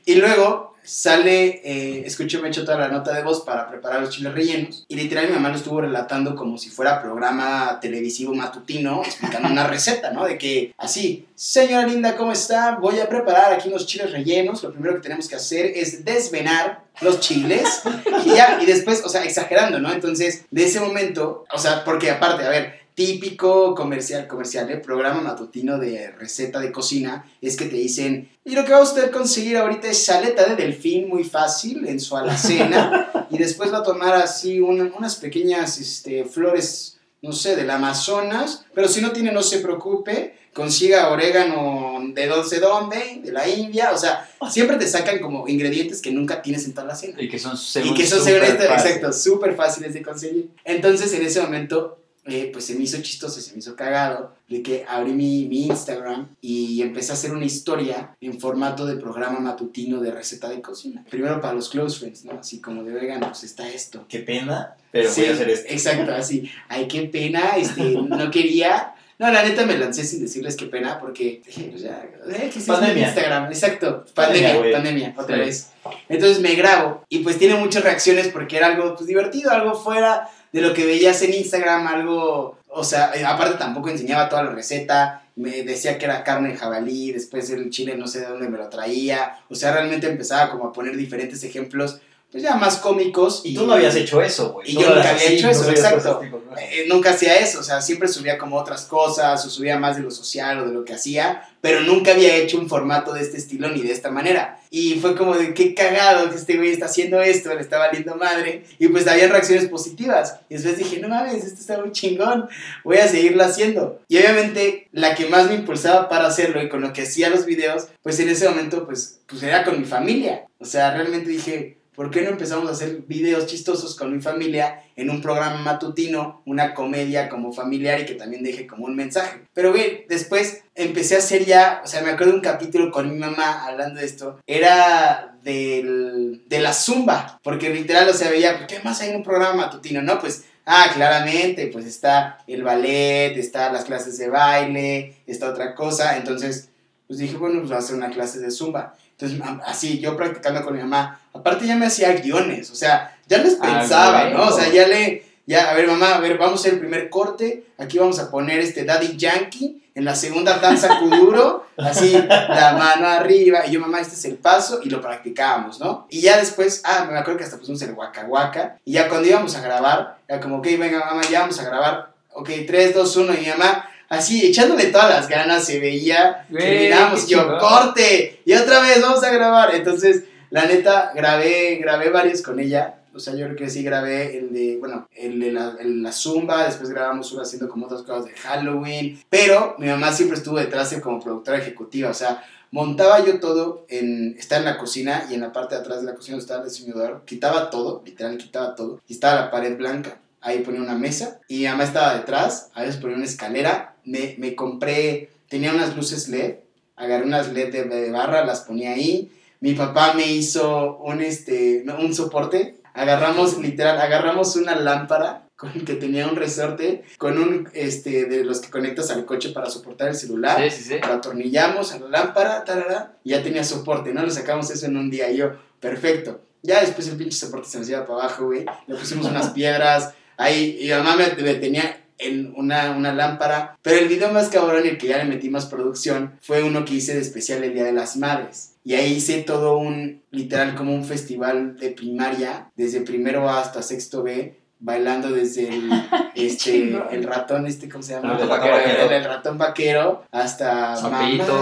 Y luego sale, eh, escucho, me echo toda la nota de voz para preparar los chiles rellenos. Y literal mi mamá lo estuvo relatando como si fuera programa televisivo matutino, explicando una receta, ¿no? De que así, señora linda, ¿cómo está? Voy a preparar aquí unos chiles rellenos. Lo primero que tenemos que hacer es desvenar los chiles. Y ya, y después, o sea, exagerando, ¿no? Entonces, de ese momento, o sea, porque aparte, a ver, típico comercial, comercial, ¿eh? programa matutino de receta de cocina, es que te dicen, y lo que va a usted conseguir ahorita es saleta de delfín muy fácil en su alacena, y después va a tomar así un- unas pequeñas este, flores, no sé, del Amazonas, pero si no tiene, no se preocupe, consiga orégano de no sé dónde, de la India, o sea, siempre te sacan como ingredientes que nunca tienes en toda la cena. y que son Y según que son, según fáciles. exacto, súper fáciles de conseguir. Entonces, en ese momento, eh, pues se me hizo chistoso, se me hizo cagado, de que abrí mi, mi Instagram y empecé a hacer una historia en formato de programa matutino de receta de cocina. Primero para los close friends, ¿no? Así como de, oigan, pues está esto. Qué pena, pero Sí, voy a hacer esto. Exacto, así. Ay, qué pena, este, no quería. No, la neta me lancé sin decirles qué pena porque pues ya, eh, que Pandemia. Instagram, exacto, Pandemia, pandemia, pandemia, otra Sí. vez. Entonces me grabo y pues tiene muchas reacciones porque era algo pues divertido, algo fuera de lo que veías en Instagram, algo, o sea, eh, aparte tampoco enseñaba toda la receta, me decía que era carne de jabalí, después el chile no sé de dónde me lo traía, o sea, realmente empezaba como a poner diferentes ejemplos, pues ya más cómicos. Y tú no habías hecho eso, güey. Y yo nunca había hecho eso, exacto. cosas tipo, ¿no? Eh, nunca hacía eso, o sea, siempre subía como otras cosas o subía más de lo social o de lo que hacía, pero nunca había hecho un formato de este estilo ni de esta manera. Y fue como de qué cagado que este güey está haciendo esto, le está valiendo madre. Y pues había reacciones positivas. Y después dije, no mames, esto está muy chingón, voy a seguirlo haciendo. Y obviamente la que más me impulsaba para hacerlo y con lo que hacía los videos, pues en ese momento pues, pues era con mi familia. O sea, realmente dije, ¿por qué no empezamos a hacer videos chistosos con mi familia en un programa matutino, una comedia como familiar y que también deje como un mensaje? Pero güey, después empecé a hacer ya, o sea, me acuerdo un capítulo con mi mamá hablando de esto, era del, de la zumba, porque literal, o sea, veía, ¿qué más hay en un programa matutino? No, pues Ah, claramente, pues está el ballet, está las clases de baile, está otra cosa. Entonces, pues dije, bueno, pues voy a hacer una clase de zumba. Entonces, así, yo practicando con mi mamá, aparte ya me hacía guiones, o sea, ya les Ah, pensaba. ¿no? O sea, ya le, ya, a ver, mamá, a ver, vamos a hacer el primer corte, aquí vamos a poner este Daddy Yankee, en la segunda danza kuduro, así, la mano arriba, y yo, mamá, este es el paso, y lo practicábamos, ¿no? Y ya después, ah, me acuerdo que hasta pusimos el Waka Waka, y ya cuando íbamos a grabar, era como, ok, venga, mamá, ya vamos a grabar, ok, 3, 2, 1, y mi mamá, así, echándole todas las ganas, se veía, terminamos, yo, corte, y otra vez, vamos a grabar, entonces, la neta, grabé, grabé varios con ella, o sea, yo creo que sí grabé el de, bueno, el de la, el- la Zumba, después grabamos uno haciendo como otras cosas de Halloween, pero mi mamá siempre estuvo detrás de como productora ejecutiva, o sea, montaba yo todo en, está en la cocina y en la parte de atrás de la cocina estaba el desayunador, quitaba todo, literal quitaba todo, y estaba la pared blanca, ahí ponía una mesa, y mi mamá estaba detrás, a veces ponía una escalera, me, me compré, tenía unas luces LED, agarré unas LED de, de barra, las ponía ahí, mi papá me hizo un, este, un soporte, agarramos, literal, agarramos una lámpara con que tenía un resorte, con un, este, de los que conectas al coche para soportar el celular, Sí, sí, sí. lo atornillamos a la lámpara, tarara, y ya tenía soporte, ¿no? Lo sacamos eso en un día, y yo, perfecto. Ya después el pinche soporte se nos iba para abajo, güey, le pusimos unas piedras, ahí, y mamá me, me tenía en una, una lámpara. Pero el video más cabrón y el que ya le metí más producción fue uno que hice de especial el Día de las Madres. Y ahí hice todo un, literal, como un festival de primaria, desde primero A hasta sexto B, bailando desde el, este, el ratón, este, ¿cómo se llama? El El, ratón vaquero. el ratón vaquero, hasta Zapito.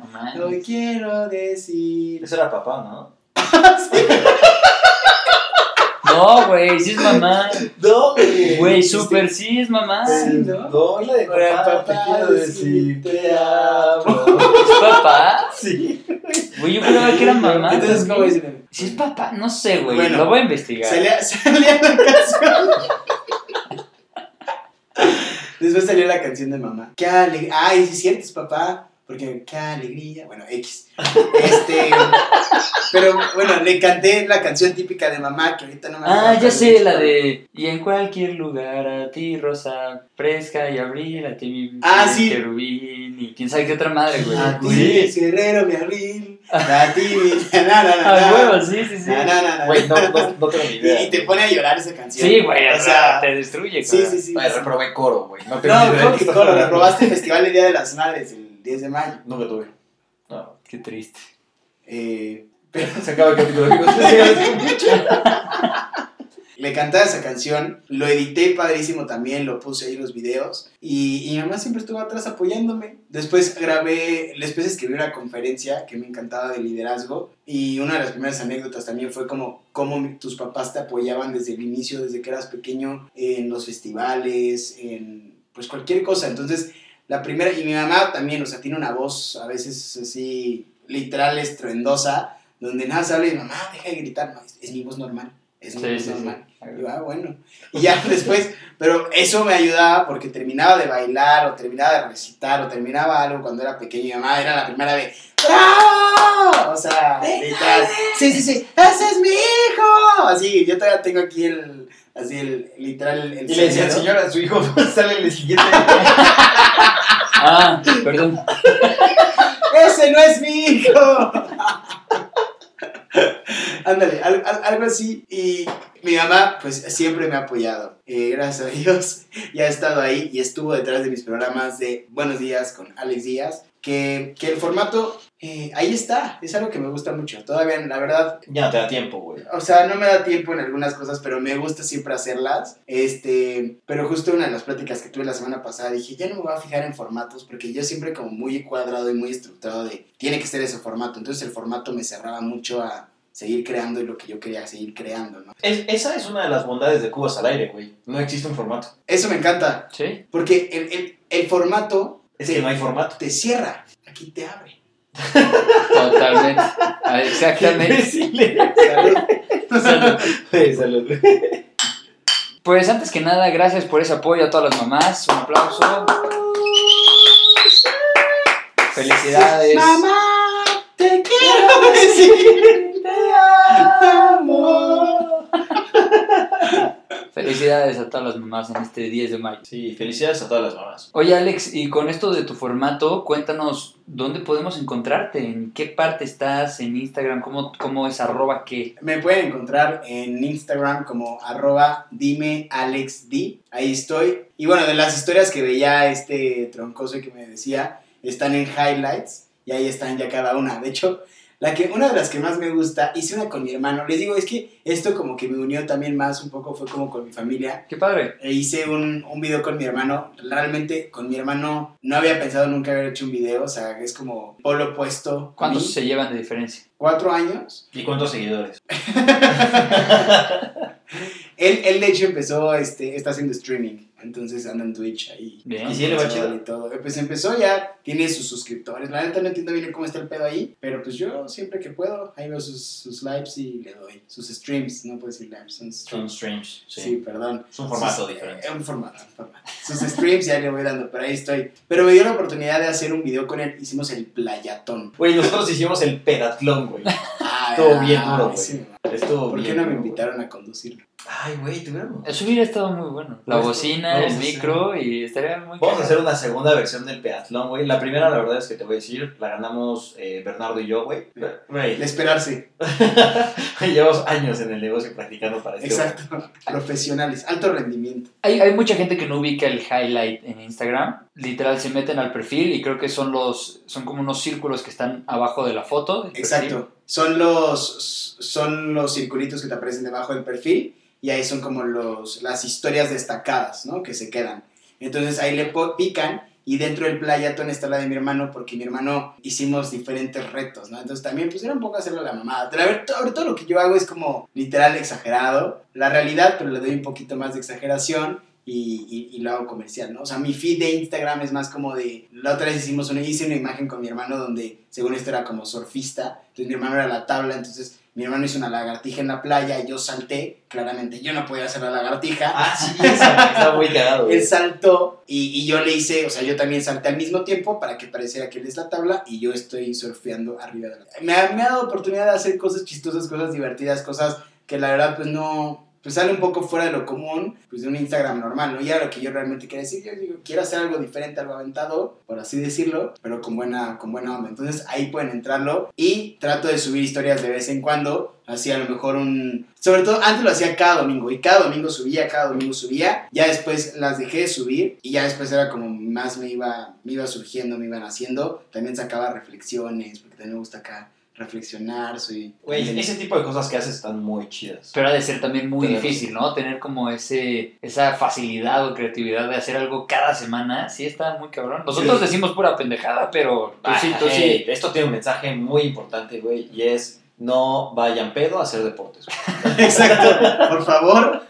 mamá, no lo quiero decir. Ese era papá, ¿no? No, güey, sí es mamá. No, güey. Güey, súper sí es mamá. Sí, ¿no? No, la de papá, te papá, quiero decir, te amo. ¿Es papá? Sí. Güey, yo creo que era mamá. Entonces, ¿cómo dicen? Si es papá, no sé, güey. Bueno, lo voy a investigar. Salía, salía la canción. Después salió la canción de mamá. Qué alegría. Ay, sí, es cierto, es papá. Porque qué alegría. Bueno, X. Este. pero bueno, le canté la canción típica de mamá que ahorita no me Ah, ya sé, la de. Y en cualquier lugar a ti, rosa fresca y abril, a ti mi Ah, sí. querubín, y quién sabe qué otra madre, güey. A ti, guerrero, mi abril. A ti, mi. Na, na, na, Ah, huevo, sí, sí, sí. Na, na, na, na. Güey, no, no, no tengo ni idea. Y, y te pone a llorar esa canción. Sí, güey, O sea, te destruye, sí, sí, sí. Reprobé coro, güey. No No, ni idea. ¿cómo de que coro? Reprobaste el Festival del Día de las Madres el 10 de mayo. Nunca tuve. No. Qué triste. Eh, pero Se acaba el capítulo, le cantaba esa canción, lo edité padrísimo también, lo puse ahí los videos y, y mi mamá siempre estuvo atrás apoyándome. Después grabé, después escribí una conferencia que me encantaba de liderazgo y una de las primeras anécdotas también fue como cómo tus papás te apoyaban desde el inicio, desde que eras pequeño, en los festivales, en pues cualquier cosa. Entonces, la primera, y mi mamá también, o sea, tiene una voz a veces así literal estruendosa, donde nada se habla y mamá, deja de gritar, no, es, es mi voz normal, es mi Sí, voz sí, sí. normal. Y yo, ah, bueno. Y ya después, pero eso me ayudaba porque terminaba de bailar o terminaba de recitar o terminaba algo cuando era pequeño. Mi mamá era la primera de ¡Bravo! O sea, literal. Sí, sí, sí. ¡Ese es mi hijo! Así, yo todavía tengo aquí el, así el, literal, el, el Y le decía, señora, su hijo sale en el siguiente. Ah, perdón. ¡Ese no es mi hijo! Ándale, al- al- algo así. Y mi mamá, pues siempre me ha apoyado. Eh, gracias a Dios, ya ha estado ahí y estuvo detrás de mis programas de Buenos Días con Alex Díaz. Que, que el formato, eh, ahí está, es algo que me gusta mucho. Todavía, la verdad, Ya no te da tiempo, güey. o sea, no me da tiempo en algunas cosas, pero me gusta siempre hacerlas. Este, pero justo una de las pláticas que tuve la semana pasada dije, ya no me voy a fijar en formatos porque yo siempre como muy cuadrado y muy estructurado de tiene que ser ese formato. Entonces el formato me cerraba mucho a seguir creando y lo que yo quería seguir creando, ¿no? Es- esa es una de las bondades de Cubas al aire, güey. No existe un formato. Eso me encanta, Sí. porque el, el, el formato Es te, que no hay formato. te cierra, aquí te abre. Totalmente. Ah, Exactamente. Salud. Salud. Sí, salud. Pues antes que nada, gracias por ese apoyo a todas las mamás. Un aplauso. Felicidades. Mamá, te quiero decir, te amo. Felicidades a todas las mamás en este 10 de mayo. Sí, felicidades a todas las mamás. Oye Alex, y con esto de tu formato, cuéntanos dónde podemos encontrarte, en qué parte estás, en Instagram, cómo, cómo es arroba qué. Me pueden encontrar en Instagram como arroba dime Alex D. Ahí estoy. Y bueno, de las historias que veía este troncoso que me decía, están en highlights y ahí están ya cada una. De hecho, la que, una de las que más me gusta, hice una con mi hermano. Les digo, es que esto como que me unió también más un poco, fue como con mi familia. Qué padre. E hice un, un video con mi hermano. Realmente con mi hermano no había pensado nunca haber hecho un video. O sea, es como polo opuesto. ¿Cuántos mí. se llevan de diferencia? Cuatro años. ¿Y cuántos seguidores? Él, él de hecho empezó, este, está haciendo streaming, entonces anda en Twitch ahí. Bien. ¿Y si le va chido? Y todo. Pues empezó ya, tiene sus suscriptores. La neta no entiendo bien cómo está el pedo ahí, pero pues yo siempre que puedo, ahí veo sus, sus lives y le doy. Sus streams, no puedo decir lives, son Son streams. streams. Sí, Sí. perdón. Es un formato Sus- diferente. eh, un formato, un formato. Sus streams ya le voy dando, pero ahí estoy. Pero me dio la oportunidad de hacer un video con él. Hicimos el playatón. Güey, nosotros hicimos el pedatlón, güey. Ah, Estuvo bien duro, güey. sí, Estuvo ¿Por qué no me invitaron a conducirlo? Ay, güey, tuviéramos. Eso hubiera estado muy bueno. La Pues, bocina, el micro y estaría muy Vamos a hacer una segunda versión del peatlón, güey. La primera, la verdad es que te voy a decir, la ganamos eh, Bernardo y yo, güey. Güey, De esperarse. llevamos años en el negocio practicando para este Exacto. Profesionales. Alto rendimiento. Hay, hay mucha gente que no ubica el highlight en Instagram. Literal, se meten al perfil y creo que son los son como unos círculos que están abajo de la foto. perfil. Exacto. Son los, son los circulitos que te aparecen debajo del perfil y ahí son como los, las historias destacadas, ¿no? Que se quedan. Entonces ahí le pican y dentro del playatón está la de mi hermano porque mi hermano hicimos diferentes retos, ¿no? Entonces también pues era un poco hacerlo a la mamada. Pero a ver, todo, todo lo que yo hago es como literal exagerado. La realidad, pero le doy un poquito más de exageración. Y, y, y lo hago comercial, ¿no? O sea, mi feed de Instagram es más como de... La otra vez hicimos una, hice una imagen con mi hermano donde, según esto, era como surfista. Entonces mi hermano era la tabla, entonces mi hermano hizo una lagartija en la playa y yo salté. Claramente yo no podía hacer la lagartija. Ah, sí, está muy cagado. Él saltó y, y yo le hice, o sea, yo también salté al mismo tiempo para que pareciera que él es la tabla y yo estoy surfeando arriba de la me ha, me ha dado oportunidad de hacer cosas chistosas, cosas divertidas, cosas que la verdad pues no, pues sale un poco fuera de lo común, pues de un Instagram normal, ¿no? Y era lo que yo realmente quería decir, yo digo, quiero hacer algo diferente, algo aventado, por así decirlo, pero con buena, con buena onda. Entonces ahí pueden entrarlo y trato de subir historias de vez en cuando, así a lo mejor un... Sobre todo, antes lo hacía cada domingo y cada domingo subía, cada domingo subía, ya después las dejé de subir y ya después era como más me iba, me iba surgiendo, me iban haciendo, también sacaba reflexiones, porque también me gusta acá reflexionar, soy... Güey, ese tipo de cosas que haces están muy chidas. Pero ha de ser también muy Pero- difícil, ¿no? Tener como ese esa facilidad o creatividad de hacer algo cada semana. Sí, está muy cabrón. Nosotros Sí. decimos pura pendejada, pero tú sí, tú hey, sí. Esto tiene un mensaje muy importante, güey, y es no vayan pedo a hacer deportes. Exacto, por favor.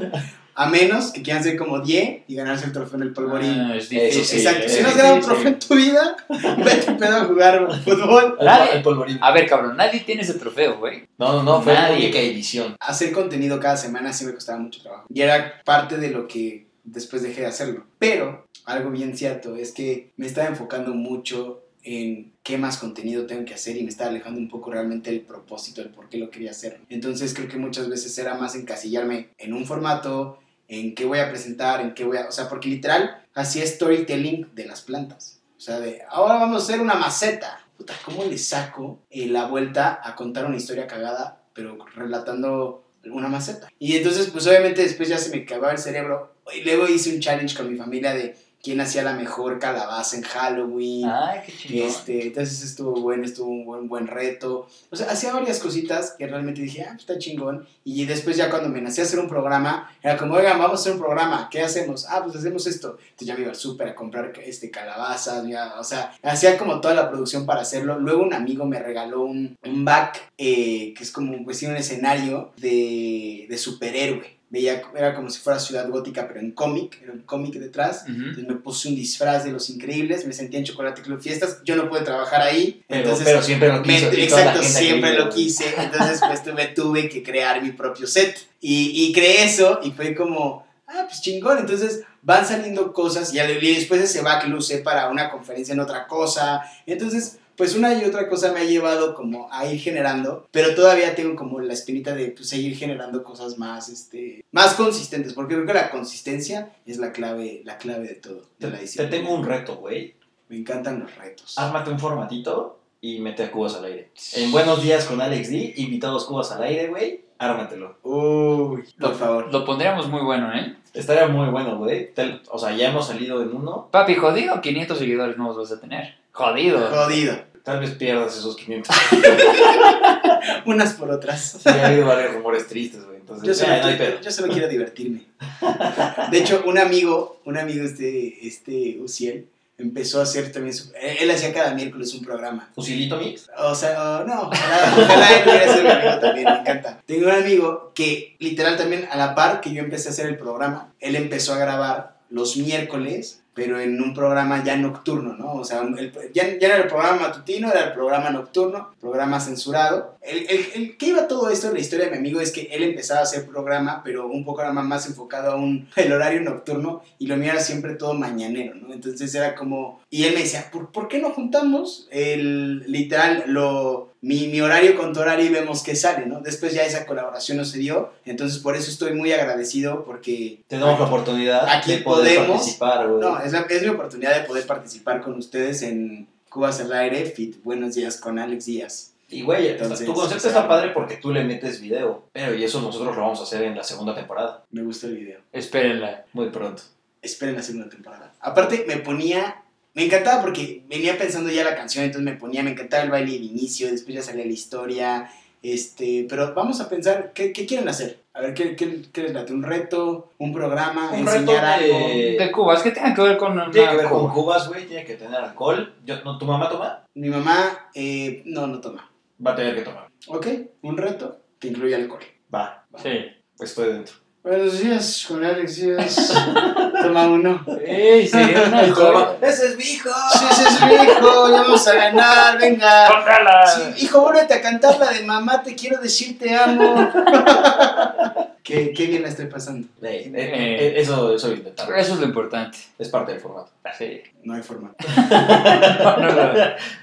A menos que quieran ser como Die y ganarse el trofeo en el polvorín. Ah, es difícil. Sí, Exacto, si no has ganado un trofeo en tu vida, vete pedo a jugar fútbol. El, Nadie- el polvorín. A ver, cabrón, nadie tiene ese trofeo, güey. No, no, no, fue la Nadie. única edición. Hacer contenido cada semana sí me costaba mucho trabajo. Y era parte de lo que después dejé de hacerlo. Pero algo bien cierto es que me estaba enfocando mucho en qué más contenido tengo que hacer y me estaba alejando un poco realmente el propósito, el por qué lo quería hacer. Entonces creo que muchas veces era más encasillarme en un formato, en qué voy a presentar, en qué voy a... O sea, porque literal hacía storytelling de las plantas. O sea, de ahora vamos a hacer una maceta. Puta, ¿cómo le saco eh, la vuelta a contar una historia cagada, pero relatando una maceta? Y entonces, pues obviamente después ya se me acababa el cerebro. Y luego hice un challenge con mi familia de quién hacía la mejor calabaza en Halloween. Ay, qué chingón. Este, entonces estuvo bueno, estuvo un buen, buen reto. O sea, hacía varias cositas que realmente dije, ah, pues está chingón. Y después ya cuando me nací a hacer un programa, era como, oigan, vamos a hacer un programa, ¿qué hacemos? Ah, pues hacemos esto. Entonces ya me iba al súper a comprar este, calabazas, ya, o sea, hacía como toda la producción para hacerlo. Luego un amigo me regaló un, un back, eh, que es como, pues, un escenario de, de superhéroe. Veía, era como si fuera Ciudad Gótica, pero en cómic, era un cómic detrás. Entonces me puse un disfraz de los increíbles, me sentía en Chocolate Club Fiestas, yo no pude trabajar ahí, Pero, entonces pero siempre lo me- la exacto, que siempre lo quise, entonces pues tuve, tuve que crear mi propio set. Y, y creé eso y fue como, ah, pues chingón, entonces van saliendo cosas y, después ese back lo usé para una conferencia en otra cosa, entonces pues una y otra cosa me ha llevado como a ir generando, pero todavía tengo como la espinita de pues, seguir generando cosas más, este, más consistentes, porque creo que la consistencia es la clave, la clave de todo, de la Te, te disciplina. tengo un reto, güey. Me encantan los retos. Ármate un formatito y mete a Cubas al aire. En Buenos Días con Alex D, invitados Cubas al aire, güey. Ármatelo. Uy, por Lo, favor. lo pondríamos muy bueno, ¿eh? Estaría muy bueno, güey. O sea, ya hemos salido en uno. Papi, jodido, 500 seguidores nuevos vas a tener. Jodido. Jodido. Tal vez pierdas esos 500. Unas por otras. Sí, ha habido varios rumores tristes, güey. Entonces, Yo solo, eh, no hay quiero, pedo. yo solo quiero divertirme. De hecho, un amigo, un amigo este, este Uciel, empezó a hacer también su... Él, él hacía cada miércoles un programa. ¿Fusilito Mix? O sea, oh, no, ojalá, ojalá él hubiera sido mi amigo también, me encanta. Tengo un amigo que literal también a la par que yo empecé a hacer el programa, él empezó a grabar los miércoles, pero en un programa ya nocturno, ¿no? O sea, el- ya, ya era el programa matutino, era el programa nocturno, programa censurado. El, el, el que iba todo esto en la historia de mi amigo es que él empezaba a hacer programa, pero un programa más enfocado a un, el horario nocturno, y lo mío era siempre todo mañanero, ¿no? Entonces era como... Y él me decía, ¿por, ¿por qué no juntamos el literal, lo, mi, mi horario con tu horario y vemos qué sale, ¿no? Después ya esa colaboración no se dio, entonces por eso estoy muy agradecido porque... Tenemos la oportunidad Aquí de poder podemos- participar, güey. No, es, la- es mi oportunidad de poder participar con ustedes en Cubas al Aire, Fit Buenos Días con Alex Díaz. Y güey, Entonces, tu concepto está padre porque tú le metes video. Pero y eso nosotros lo vamos a hacer en la segunda temporada. Me gusta el video. Espérenla. Muy pronto. Esperen la segunda temporada. Aparte, me ponía. Me encantaba porque venía pensando ya la canción, entonces me ponía, me encantaba el baile de inicio, después ya salía la historia. Este, pero vamos a pensar, ¿qué, qué quieren hacer? A ver, ¿qué, qué, qué les late? ¿Un reto? ¿Un programa? Un ¿Enseñar reto algo? de- De Cuba, es que ver con Tiene que ver con Cuba. cubas, güey. Tiene que tener alcohol. Yo, no, ¿Tu mamá toma? Mi mamá, eh, no, no toma. Va a tener que tomar. ¿Ok? Un reto que incluye alcohol. Va. Sí. Estoy dentro. Buenos días, con Alex Díaz. Toma uno. ¡Ey, una alcohol! ¡Ese es mi hijo! Sí, ese es mi hijo, ya vamos a ganar, venga. ¡Tócala! Sí, hijo, vuélvete a cantar la de mamá, te quiero decir te amo. qué, qué bien la estoy pasando. Eh, eh, eh, eso, eso lo intentamos. Eso es lo importante. Es parte del formato. Sí. No hay forma. No, no, no.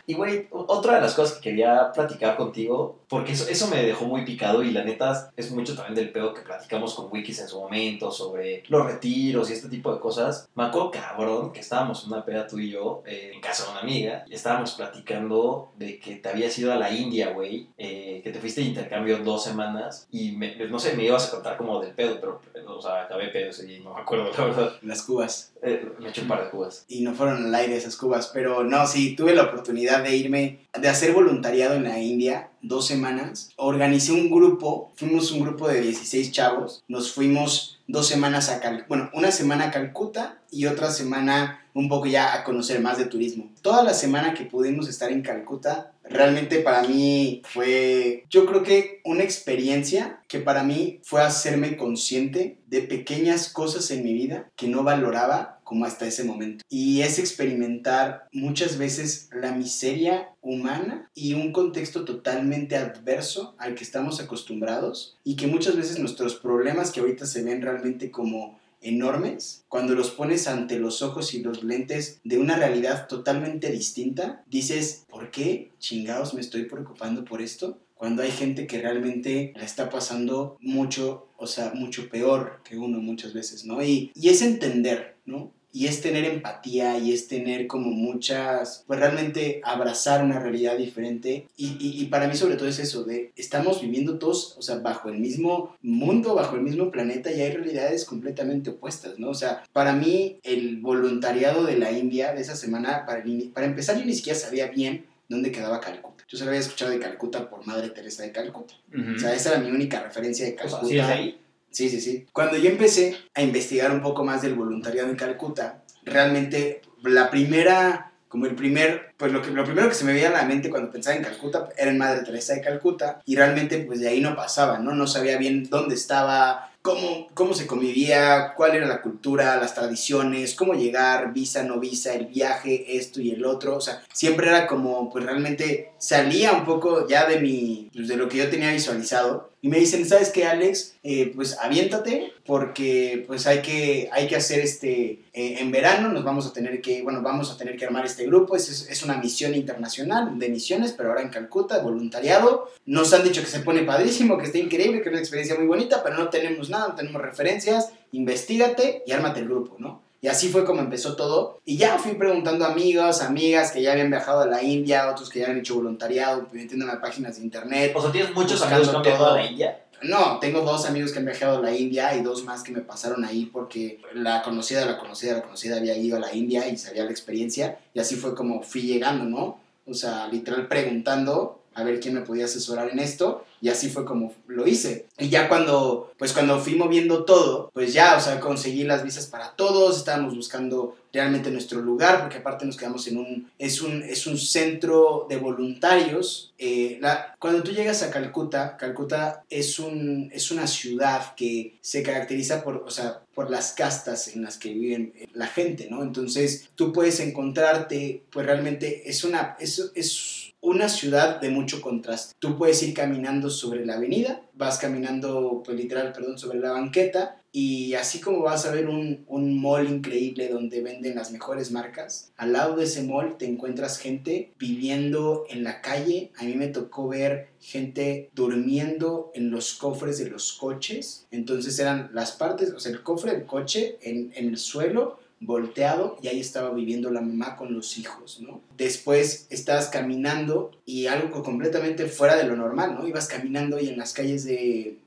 Y, güey, otra de las cosas que quería platicar contigo, porque eso, eso me dejó muy picado y la neta es mucho también del pedo que platicamos con Wikis en su momento sobre los retiros y este tipo de cosas. Me acuerdo, cabrón, que estábamos en una peda tú y yo eh, en casa de una amiga y estábamos platicando de que te habías ido a la India, güey, eh, que te fuiste de intercambio dos semanas y me- no sé, me ibas a contar como del pedo, pero, o sea, acabé pedo y no me acuerdo, la verdad. Las cubas. Eh, me eché un par de cubas. Y no fueron al aire esas cubas. Pero no, sí, tuve la oportunidad de irme, de hacer voluntariado en la India dos semanas. Organicé un grupo, fuimos un grupo de 16 chavos. Nos fuimos dos semanas a Cal bueno, una semana a Calcuta y otra semana un poco ya a conocer más de turismo. Toda la semana que pudimos estar en Calcuta, realmente para mí fue, yo creo que una experiencia que para mí fue hacerme consciente de pequeñas cosas en mi vida que no valoraba como hasta ese momento. Y es experimentar muchas veces la miseria humana y un contexto totalmente adverso al que estamos acostumbrados y que muchas veces nuestros problemas que ahorita se ven realmente como enormes, cuando los pones ante los ojos y los lentes de una realidad totalmente distinta, dices, ¿por qué chingados me estoy preocupando por esto? Cuando hay gente que realmente la está pasando mucho, o sea, mucho peor que uno muchas veces, ¿no? Y, y es entender, ¿no? Y es tener empatía y es tener como muchas, pues realmente abrazar una realidad diferente. Y, y, y para mí sobre todo es eso, de estamos viviendo todos, o sea, bajo el mismo mundo, bajo el mismo planeta y hay realidades completamente opuestas, ¿no? O sea, para mí el voluntariado de la India de esa semana, para, el para empezar yo ni siquiera sabía bien dónde quedaba Calcuta. Yo solo había escuchado de Calcuta por Madre Teresa de Calcuta. O sea, esa era mi única referencia de O sea, Calcuta. ¿sí es ahí? Sí, sí, sí. Cuando yo empecé a investigar un poco más del voluntariado en Calcuta, realmente la primera, como el primer, pues lo, que, lo primero que se me veía a la mente cuando pensaba en Calcuta era en Madre Teresa de Calcuta y realmente pues de ahí no pasaba, ¿no? No sabía bien dónde estaba, cómo, cómo se convivía, cuál era la cultura, las tradiciones, cómo llegar, visa, no visa, el viaje, esto y el otro, o sea, siempre era como, pues realmente salía un poco ya de mi, pues, de lo que yo tenía visualizado y me dicen, ¿sabes qué, Alex? Eh, pues aviéntate porque pues hay que, hay que hacer este, eh, en verano nos vamos a tener que, bueno, vamos a tener que armar este grupo, es, es, una misión internacional de misiones, pero ahora en Calcuta, voluntariado. Nos han dicho que se pone padrísimo, que está increíble, que es una experiencia muy bonita, pero no tenemos nada, no tenemos referencias, investigate y ármate el grupo, ¿no? Y así fue como empezó todo. Y ya fui preguntando a amigos, amigas que ya habían viajado a la India, otros que ya habían hecho voluntariado, metiéndome a páginas de internet. O sea, tienes muchos amigos que han viajado a la India. No, tengo dos amigos que han viajado a la India y dos más que me pasaron ahí porque la conocida, la conocida, la conocida había ido a la India y sabía la experiencia y así fue como fui llegando, ¿no? O sea, literal preguntando a ver quién me podía asesorar en esto y así fue como lo hice. Y ya cuando, pues cuando fui moviendo todo, pues ya, o sea, conseguí las visas para todos, estábamos buscando realmente nuestro lugar, porque aparte nos quedamos en un, es un, es un centro de voluntarios. Eh, cuando tú llegas a Calcuta, Calcuta es, un, es una ciudad que se caracteriza por, o sea, por las castas en las que viven eh, la gente, ¿no? Entonces tú puedes encontrarte, pues realmente es una, es una ciudad de mucho contraste. Tú puedes ir caminando sobre la avenida, vas caminando, pues literal, perdón, sobre la banqueta y así como vas a ver un, un mall increíble donde venden las mejores marcas, al lado de ese mall te encuentras gente viviendo en la calle. A mí me tocó ver gente durmiendo en los cofres de los coches. Entonces eran las partes, o sea, el cofre del coche en, en el suelo volteado y ahí estaba viviendo la mamá con los hijos, ¿no? Después estás caminando y algo completamente fuera de lo normal, ¿no? Ibas caminando y en las calles de...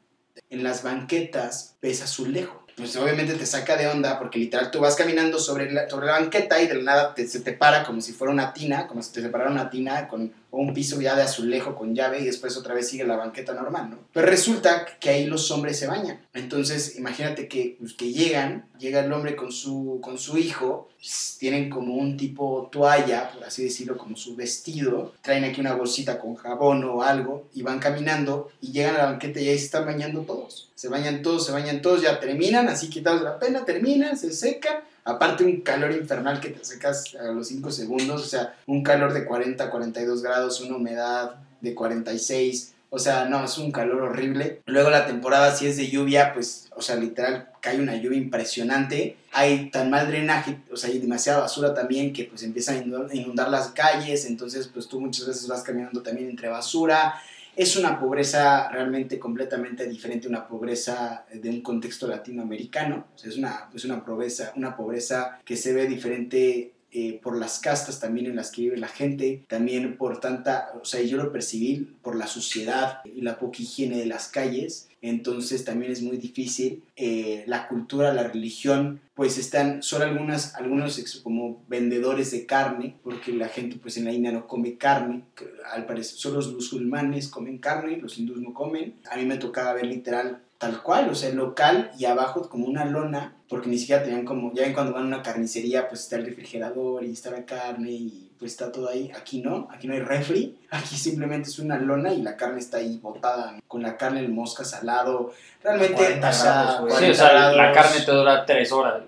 en las banquetas ves azulejo. Pues obviamente te saca de onda porque literal tú vas caminando sobre la, la banqueta y de la nada te- se te para como si fuera una tina, como si te separara una tina con o un piso ya de azulejo con llave y después otra vez sigue la banqueta normal, ¿no? Pero resulta que ahí los hombres se bañan. Entonces, imagínate que, pues, que llegan, llega el hombre con su, con su hijo, pues, tienen como un tipo toalla, por así decirlo, como su vestido, traen aquí una bolsita con jabón o algo y van caminando y llegan a la banqueta y ahí se están bañando todos. Se bañan todos, se bañan todos, ya terminan, así quitados de la pena, terminan, se secan Aparte un calor infernal que te secas a los 5 segundos, o sea, un calor de 40, 42 grados, una humedad de 46, o sea, no, es un calor horrible. Luego la temporada si es de lluvia, pues, o sea, literal cae una lluvia impresionante. Hay tan mal drenaje, o sea, hay demasiada basura también que pues empiezan a inundar las calles, entonces pues tú muchas veces vas caminando también entre basura. Es una pobreza realmente completamente diferente, una pobreza de un contexto latinoamericano. Es una, es una, pobreza, una pobreza que se ve diferente eh, por las castas también en las que vive la gente, también por tanta, o sea, yo lo percibí por la suciedad y la poca higiene de las calles. Entonces también es muy difícil. Eh, la cultura, la religión, pues están, son algunas, algunos como vendedores de carne, porque la gente pues en la India no come carne, al parecer solo los musulmanes comen carne, los hindús no comen. A mí me tocaba ver literal tal cual, o sea, el local y abajo como una lona, porque ni siquiera tenían como, ya ven cuando van a una carnicería, pues está el refrigerador y está la carne y pues está todo ahí. Aquí no, aquí no hay refri, aquí simplemente es una lona y la carne está ahí botada, con la carne, el mosca salado, realmente, 40 o sea, grados, güey. Sí, 40 o sea, la carne te dura tres horas.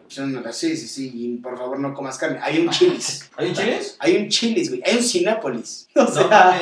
Sí, sí, sí, y por favor no comas carne. Hay un chilis. ¿Hay un chiles? Hay un chilis, güey. Hay un Cinépolis. O No sea,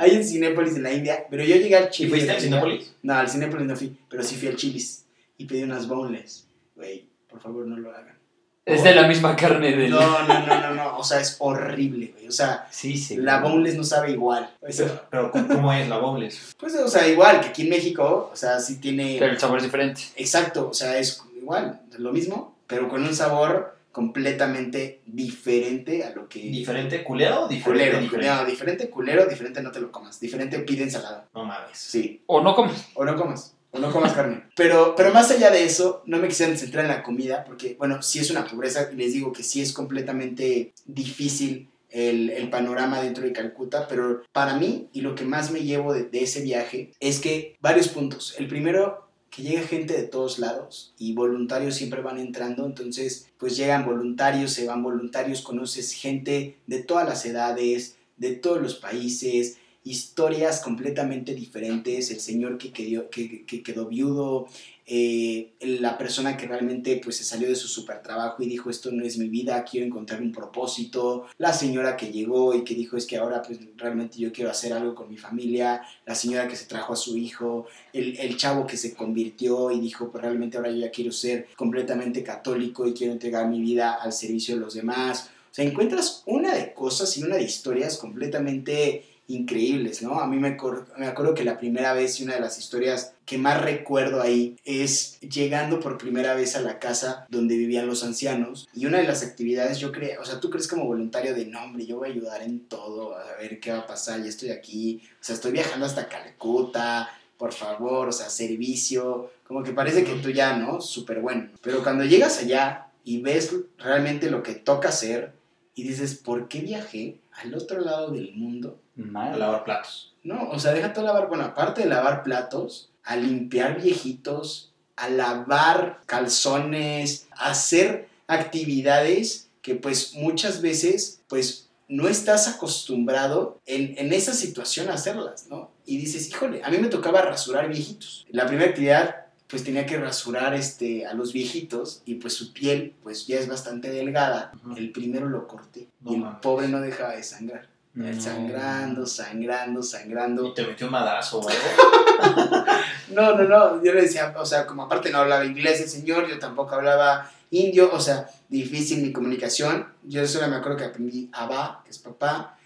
hay un Cinépolis en la India. Pero yo llegué al ¿Y chilis. fuiste de al. Cinépolis? No, al Cinépolis no fui. Pero sí fui al chilis. Y pedí unas boneless. Güey, por favor no lo hagan. Es de la misma carne del... No, no, no, no, no. O sea, es horrible, güey. O sea, Sí, sí. la boneless no sabe igual. O sea, Pero, pero ¿cómo es la Bowles? pues, o sea, igual que aquí en México. O sea, sí tiene. Pero el sabor es diferente. Exacto, o sea, es igual, lo mismo, pero con un sabor completamente diferente a lo que... ¿Diferente culero o diferente? Culero, diferente? no, diferente culero, diferente no te lo comas, diferente pide ensalada, No mames. sí, O no como... o no comas, o no comas carne. Pero, pero más allá de eso, no me quisiera centrar en la comida, porque, bueno, sí es una pobreza, les digo que sí es completamente difícil el, el panorama dentro de Calcuta, pero para mí, y lo que más me llevo de, de ese viaje, es que varios puntos. El primero, que llega gente de todos lados y voluntarios siempre van entrando, entonces pues llegan voluntarios, se van voluntarios, conoces gente de todas las edades, de todos los países, historias completamente diferentes, el señor que quedó, que, que quedó viudo, eh, la persona que realmente pues se salió de su super trabajo y dijo esto no es mi vida, quiero encontrar un propósito, la señora que llegó y que dijo es que ahora pues realmente yo quiero hacer algo con mi familia, la señora que se trajo a su hijo, el, el chavo que se convirtió y dijo pues realmente ahora yo ya quiero ser completamente católico y quiero entregar mi vida al servicio de los demás. O sea, encuentras una de cosas y una de historias completamente increíbles, ¿no? A mí me, cor- me acuerdo que la primera vez y una de las historias que más recuerdo ahí es llegando por primera vez a la casa donde vivían los ancianos y una de las actividades yo creo, o sea, tú crees como voluntario de no, hombre, yo voy a ayudar en todo, a ver qué va a pasar, ya estoy aquí, o sea, estoy viajando hasta Calcuta, por favor, o sea, servicio, como que parece que tú ya, ¿no? Súper bueno. Pero cuando llegas allá y ves realmente lo que toca hacer y dices, ¿por qué viajé al otro lado del mundo? A lavar platos. No, o sea, deja todo lavar, bueno, aparte de lavar platos, a limpiar viejitos, a lavar calzones, a hacer actividades que pues muchas veces pues no estás acostumbrado en, en esa situación a hacerlas, ¿no? Y dices, híjole, a mí me tocaba rasurar viejitos. La primera actividad pues tenía que rasurar este, a los viejitos y pues su piel pues ya es bastante delgada. El primero lo corté No y el mames. pobre no dejaba de sangrar. No. Sangrando, sangrando, sangrando. Y te metió un madrazo o algo. No, no, no, yo le decía, o sea, como aparte no hablaba inglés el señor, yo tampoco hablaba indio, o sea, difícil mi comunicación. Yo solo me acuerdo que aprendí Abba, que es papá,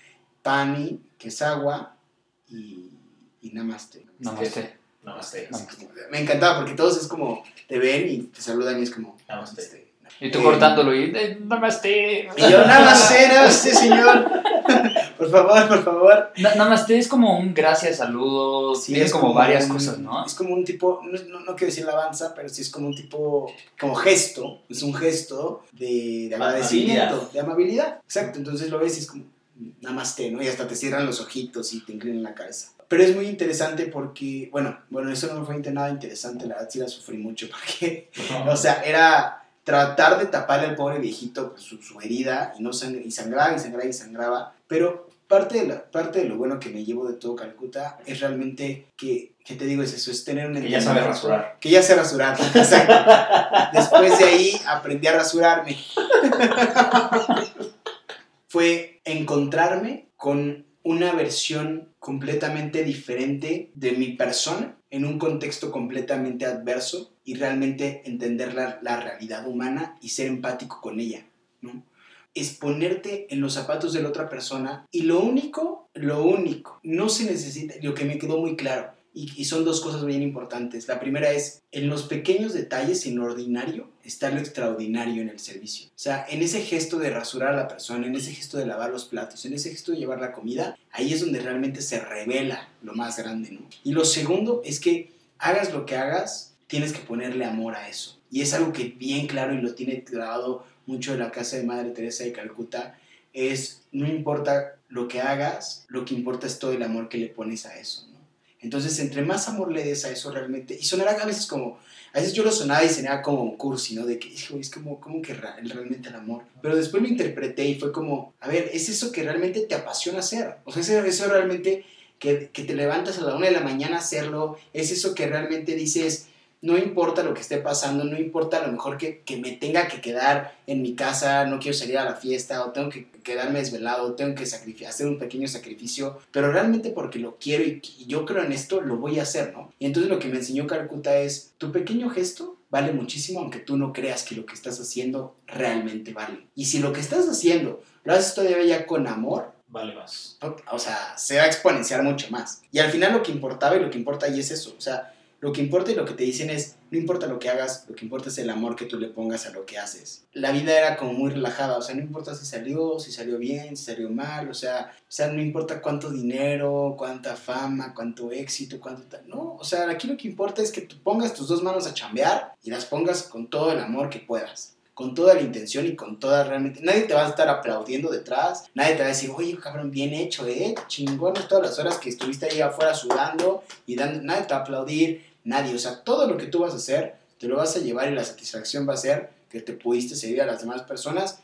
Pani, que es agua, y, y Namaste. Namaste. Namaste. Namaste. Me encantaba porque todos es como, te ven y te saludan y es como, Namaste. Namaste. Y tú Eh, cortándolo y eh, namaste. Y yo, Namaste, Namaste, señor. por favor, por favor. Na- Namaste es como un gracias, saludos, Sí, es como, varias un- cosas, ¿no? Es como un tipo, no, no, no quiero decir alabanza, pero sí es como un tipo, como gesto, es un gesto de, de agradecimiento, Amabilidad. de amabilidad. Exacto, entonces lo ves y es como, namaste, ¿no? Y hasta te cierran los ojitos y te inclinan la cabeza. Pero es muy interesante porque, bueno, bueno, eso no fue nada interesante, la verdad sí la sufrí mucho porque, o sea, era tratar de taparle al pobre viejito pues, su, su herida y no sang- y sangraba y sangraba y sangraba, pero parte de, la, parte de lo bueno que me llevo de todo Calcuta es realmente que, que te digo, es eso, es tener un Que ya sabe rasurar. Que ya sé rasurar, exacto. Después de ahí aprendí a rasurarme. Fue encontrarme con una versión completamente diferente de mi persona en un contexto completamente adverso y realmente entender la, la realidad humana y ser empático con ella, ¿no? Es ponerte en los zapatos de la otra persona y lo único, lo único, no se necesita, lo que me quedó muy claro, y, son dos cosas bien importantes. La primera es, en los pequeños detalles, en lo ordinario, está lo extraordinario en el servicio. O sea, en ese gesto de rasurar a la persona, en ese gesto de lavar los platos, en ese gesto de llevar la comida, ahí es donde realmente se revela lo más grande, ¿no? Y lo segundo es que hagas lo que hagas, tienes que ponerle amor a eso. Y es algo que bien claro y lo tiene grabado mucho de la casa de Madre Teresa de Calcuta, es no importa lo que hagas, lo que importa es todo el amor que le pones a eso. Entonces, entre más amor le des a eso realmente, y sonará a veces como, a veces yo lo sonaba y sonaba como un cursi, ¿no? De que, es como, como que realmente el amor. Pero después lo interpreté y fue como, a ver, es eso que realmente te apasiona hacer. O sea, eso, eso realmente que, que te levantas a la una de la mañana a hacerlo, es eso que realmente dices, no importa lo que esté pasando, no importa a lo mejor que, que me tenga que quedar en mi casa, no quiero salir a la fiesta, o tengo que quedarme desvelado, o tengo que hacer un pequeño sacrificio, pero realmente porque lo quiero y, y yo creo en esto, lo voy a hacer, ¿no? Y entonces lo que me enseñó Calcuta es, tu pequeño gesto vale muchísimo aunque tú no creas que lo que estás haciendo realmente vale. Y si lo que estás haciendo lo haces todavía ya con amor, Vale más. o sea, se va a exponenciar mucho más. Y al final lo que importaba y lo que importa ahí es eso. O sea, lo que importa y lo que te dicen es, no importa lo que hagas, lo que importa es el amor que tú le pongas a lo que haces. La vida era como muy relajada, o sea, no importa si salió, si salió bien, si salió mal, o sea, o sea, no importa cuánto dinero, cuánta fama, cuánto éxito, cuánto tal. No, o sea, aquí lo que importa es que tú pongas tus dos manos a chambear y las pongas con todo el amor que puedas con toda la intención y con toda realmente. Nadie te va a estar aplaudiendo detrás, nadie te va a decir, oye, cabrón, bien hecho, ¿eh? Chingones todas las horas que estuviste ahí afuera sudando y dando. Nadie te va a aplaudir, nadie. O sea, todo lo que tú vas a hacer, te lo vas a llevar y la satisfacción va a ser que te pudiste servir a las demás personas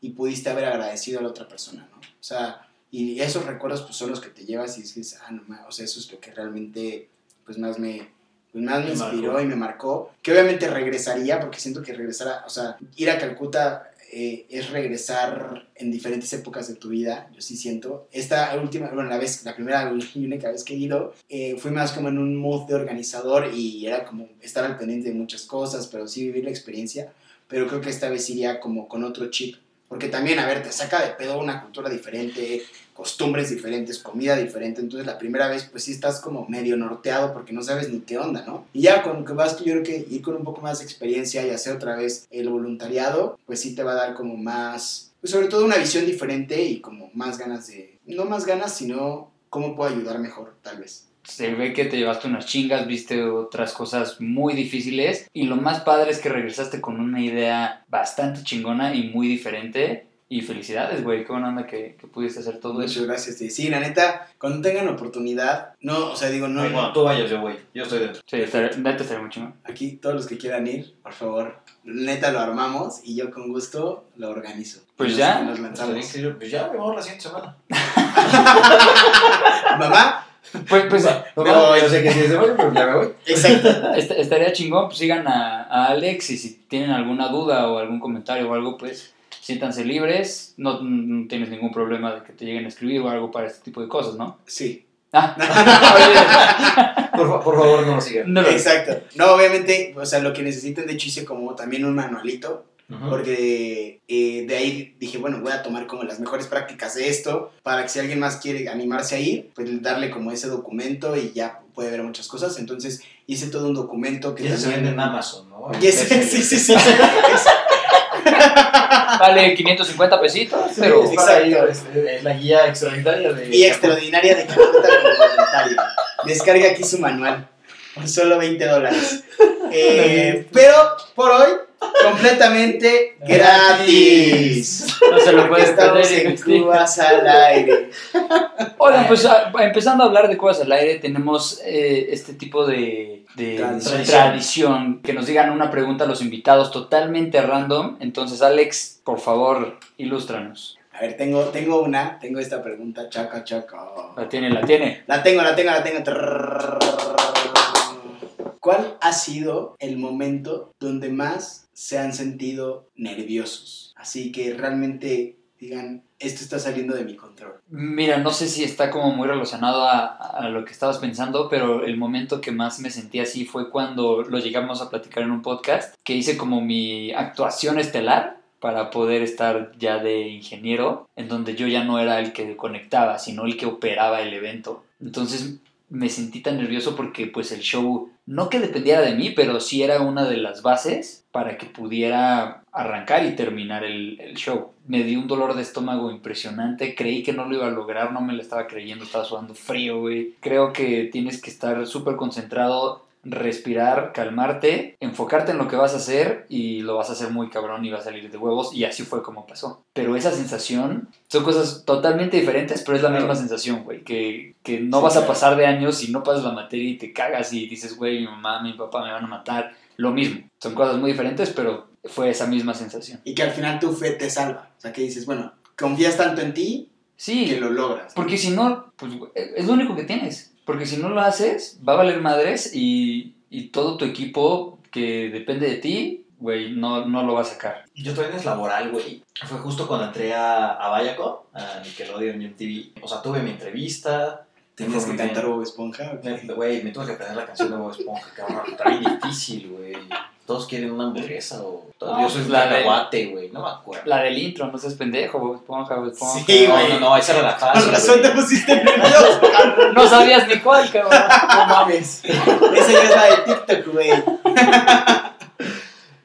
y pudiste haber agradecido a la otra persona, ¿no? O sea, y esos recuerdos pues son los que te llevas y dices, ah, no, o sea, eso es lo que realmente pues más me, pues más me Me inspiró marcó. y me marcó. Que obviamente regresaría, porque siento que regresar, a- o sea, ir a Calcuta eh, es regresar en diferentes épocas de tu vida, yo sí siento. Esta última, bueno, la vez, la primera y única vez que he ido, eh, fui más como en un mood de organizador y era como estar al pendiente de muchas cosas, pero sí vivir la experiencia. Pero creo que esta vez iría como con otro chip. Porque también, a ver, te saca de pedo una cultura diferente, costumbres diferentes, comida diferente. Entonces la primera vez pues sí estás como medio norteado porque no sabes ni qué onda, ¿no? Y ya con que vas tú, yo creo que ir con un poco más de experiencia y hacer otra vez el voluntariado, pues sí te va a dar como más, pues sobre todo una visión diferente y como más ganas de, no más ganas, sino cómo puedo ayudar mejor, tal vez. Se ve que te llevaste unas chingas, viste otras cosas muy difíciles y lo más padre es que regresaste con una idea bastante chingona y muy diferente. Y felicidades, güey, qué buena onda que, que pudiste hacer todo Muchas eso. gracias. Sí, sí, la neta, cuando tengan oportunidad, no, o sea, digo, no, cuando tú vayas, yo voy. Yo estoy dentro. Sí, estaría- neta estaría muy chingón. aquí todos los que quieran ir, por favor, neta lo armamos y yo con gusto lo organizo. Pues Nos- ya. Nos lanzamos. Pues ya, me vamos la siguiente semana. Mamá, Pues, pues No, voy. yo sé que sí se voy, pero ya me voy. exacto. est- estaría chingón, pues sigan a, a Alex y si tienen alguna duda o algún comentario o algo, pues siéntanse libres, no, no tienes ningún problema de que te lleguen a escribir o algo para este tipo de cosas, ¿no? Sí. Ah, Por, fa- por favor, no lo sigan. no Exacto. No, obviamente, o sea, lo que necesitan de hecho hice como también un manualito, porque eh, de ahí dije, bueno, voy a tomar como las mejores prácticas de esto, para que si alguien más quiere animarse a ir, pues darle como ese documento y ya puede ver muchas cosas. Entonces hice todo un documento que se vende en Amazon, ¿no? Y ese- sí, sí, sí. Vale 550 pesitos, pero... Sí, exacto. Es la guía extraordinaria de... Y extraordinaria de Caputa como voluntario. Descarga aquí su manual por solo 20 dólares. Eh, pero por hoy, completamente gratis. No se lo puedes estamos perder. en. Cubas al aire. Oigan, pues a- empezando a hablar de cosas al aire, tenemos eh, este tipo de, de Tradición. tradición. Que nos digan una pregunta a los invitados totalmente random. Entonces, Alex, por favor, ilústranos. A ver, tengo, tengo una, tengo esta pregunta, chaca, chaca. La tiene, la tiene. La tengo, la tengo, la tengo. ¿Cuál ha sido el momento donde más se han sentido nerviosos? Así que realmente digan, esto está saliendo de mi control. Mira, no sé si está como muy relacionado a, a lo que estabas pensando, pero el momento que más me sentí así fue cuando lo llegamos a platicar en un podcast, que hice como mi actuación estelar para poder estar ya de ingeniero, en donde yo ya no era el que conectaba, sino el que operaba el evento. Entonces me sentí tan nervioso porque pues el show, no que dependiera de mí, pero sí era una de las bases para que pudiera arrancar y terminar el, show. Me dio un dolor de estómago impresionante, creí que no lo iba a lograr, no me lo estaba creyendo, estaba sudando frío, güey. Creo que tienes que estar súper concentrado, respirar, calmarte, enfocarte en lo que vas a hacer y lo vas a hacer muy cabrón y va a salir de huevos y así fue como pasó. Pero esa sensación son cosas totalmente diferentes, pero es la Claro. misma sensación, güey, que, que no Sí, vas a pasar de años y no pasas la materia y te cagas y dices, güey, mi mamá, mi papá me van a matar. Lo mismo, son cosas muy diferentes, pero fue esa misma sensación. Y que al final tu fe te salva. O sea, que dices, bueno, confías tanto en ti Sí, que lo logras. Porque si no, pues es lo único que tienes. Porque si no lo haces, va a valer madres y, y todo tu equipo que depende de ti, güey, no, no lo va a sacar. Yo también es laboral, güey. Fue justo cuando entré a, a Viacom, a Nickelodeon y MTV. O sea, tuve mi entrevista. Tienes que cantar Bob Esponja. Güey, me tuve que aprender la canción de Bob Esponja, cabrón. Está bien difícil, güey. Todos quieren una hamburguesa o... No, yo soy pues la de- cacahuate, güey. No me acuerdo. La del intro, no seas pendejo, Bob Esponja, Bob Esponja. Sí, no, güey. no, no, esa era la fácil, Con razón te güey. pusiste nervioso. No sabías ni cuál, cabrón. No mames. Esa ya es la de TikTok, güey.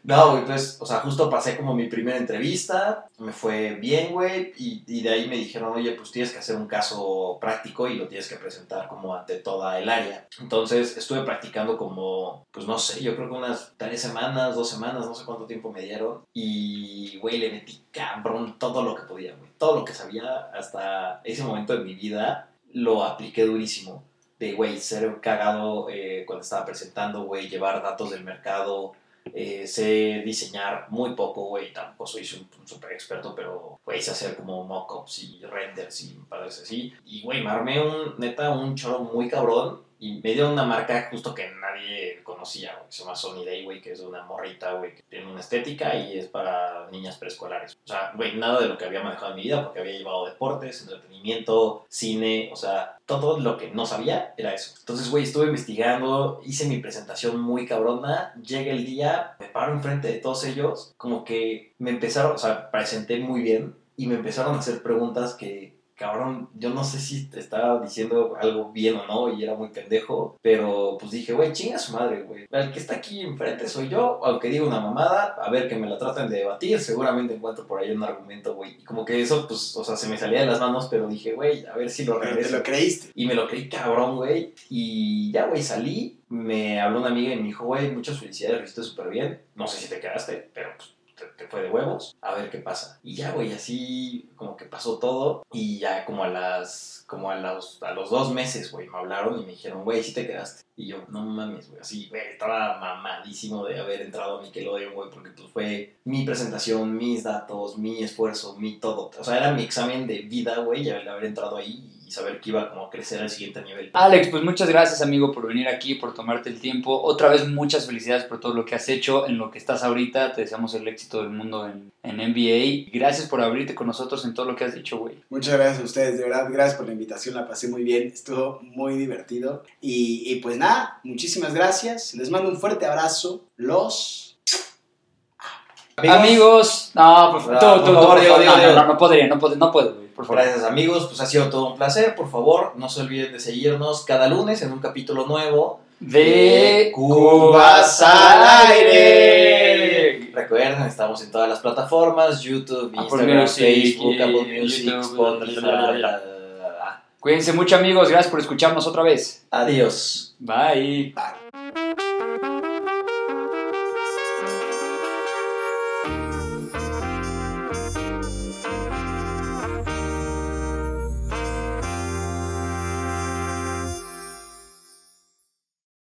No, güey, pues, o sea, justo pasé como mi primera entrevista, me fue bien, güey, y, y de ahí me dijeron, oye, pues tienes que hacer un caso práctico y lo tienes que presentar como ante toda el área. Entonces estuve practicando como, pues no sé, yo creo que unas tres semanas, dos semanas, no sé cuánto tiempo me dieron, y, güey, le metí cabrón todo lo que podía, güey, todo lo que sabía hasta ese momento de mi vida, lo apliqué durísimo. De, güey, ser cagado eh, cuando estaba presentando, güey, llevar datos del mercado, eh, sé diseñar muy poco, güey. Tampoco soy un, un super experto, pero, güey, sé hacer como mockups y renders y padres así. Y, güey, me un, neta, un choro muy cabrón. Y me dio una marca justo que nadie conocía, güey. Se llama Sony Day, güey, que es una morrita, güey, que tiene una estética y es para niñas preescolares. O sea, güey, nada de lo que había manejado en mi vida, porque había llevado deportes, entretenimiento, cine, o sea, todo lo que no sabía era eso. Entonces, güey, estuve investigando, hice mi presentación muy cabrona, llega el día, me paro enfrente de todos ellos, como que me empezaron, o sea, presenté muy bien y me empezaron a hacer preguntas que, cabrón, yo no sé si te estaba diciendo algo bien o no y era muy pendejo, pero pues dije, güey, chinga su madre, güey. El que está aquí enfrente soy yo, aunque diga una mamada, a ver que me la traten de debatir, seguramente encuentro por ahí un argumento, güey. Y como que eso, pues, o sea, se me salía de las manos, pero dije, güey, a ver si lo Pero te regreso. lo creíste. Y me lo creí cabrón, güey. Y ya, güey, salí. Me habló una amiga y me dijo, güey, muchas felicidades, lo hiciste súper bien. No sé si te quedaste, pero pues te, fue de huevos. A ver qué pasa. Y ya, güey, así como que pasó todo. Y ya como a las, como a los, a los dos meses, güey, me hablaron y me dijeron, güey, sí te quedaste. Y yo, no mames, güey, así, güey, estaba mamadísimo de haber entrado a Nickelodeon, güey, porque pues fue mi presentación, mis datos, mi esfuerzo, mi todo. O sea, era mi examen de vida, güey, haber entrado ahí. Y saber que iba como a crecer al siguiente nivel. Alex, pues muchas gracias amigo por venir aquí, por tomarte el tiempo. Otra vez muchas felicidades por todo lo que has hecho, en lo que estás ahorita. Te deseamos el éxito del mundo en, en NBA. Gracias por abrirte con nosotros en todo lo que has dicho, güey. Muchas gracias a ustedes, de verdad, gracias por la invitación, la pasé muy bien, estuvo muy divertido. Y, y pues nada, muchísimas gracias, les mando un fuerte abrazo, los... Amigos, no, por, favor, no, no, no, no podría, no, puedo, güey, por favor. Gracias amigos, pues ha sido todo un placer. Por favor, no se olviden de seguirnos cada lunes en un capítulo nuevo. De Cubas al aire. Recuerden, estamos en todas las plataformas, YouTube, Apple Instagram, Music, Facebook, Apple Music, YouTube, Spotify. bla, bla, bla. Cuídense mucho amigos, gracias por escucharnos otra vez. Adiós. Bye. Bye.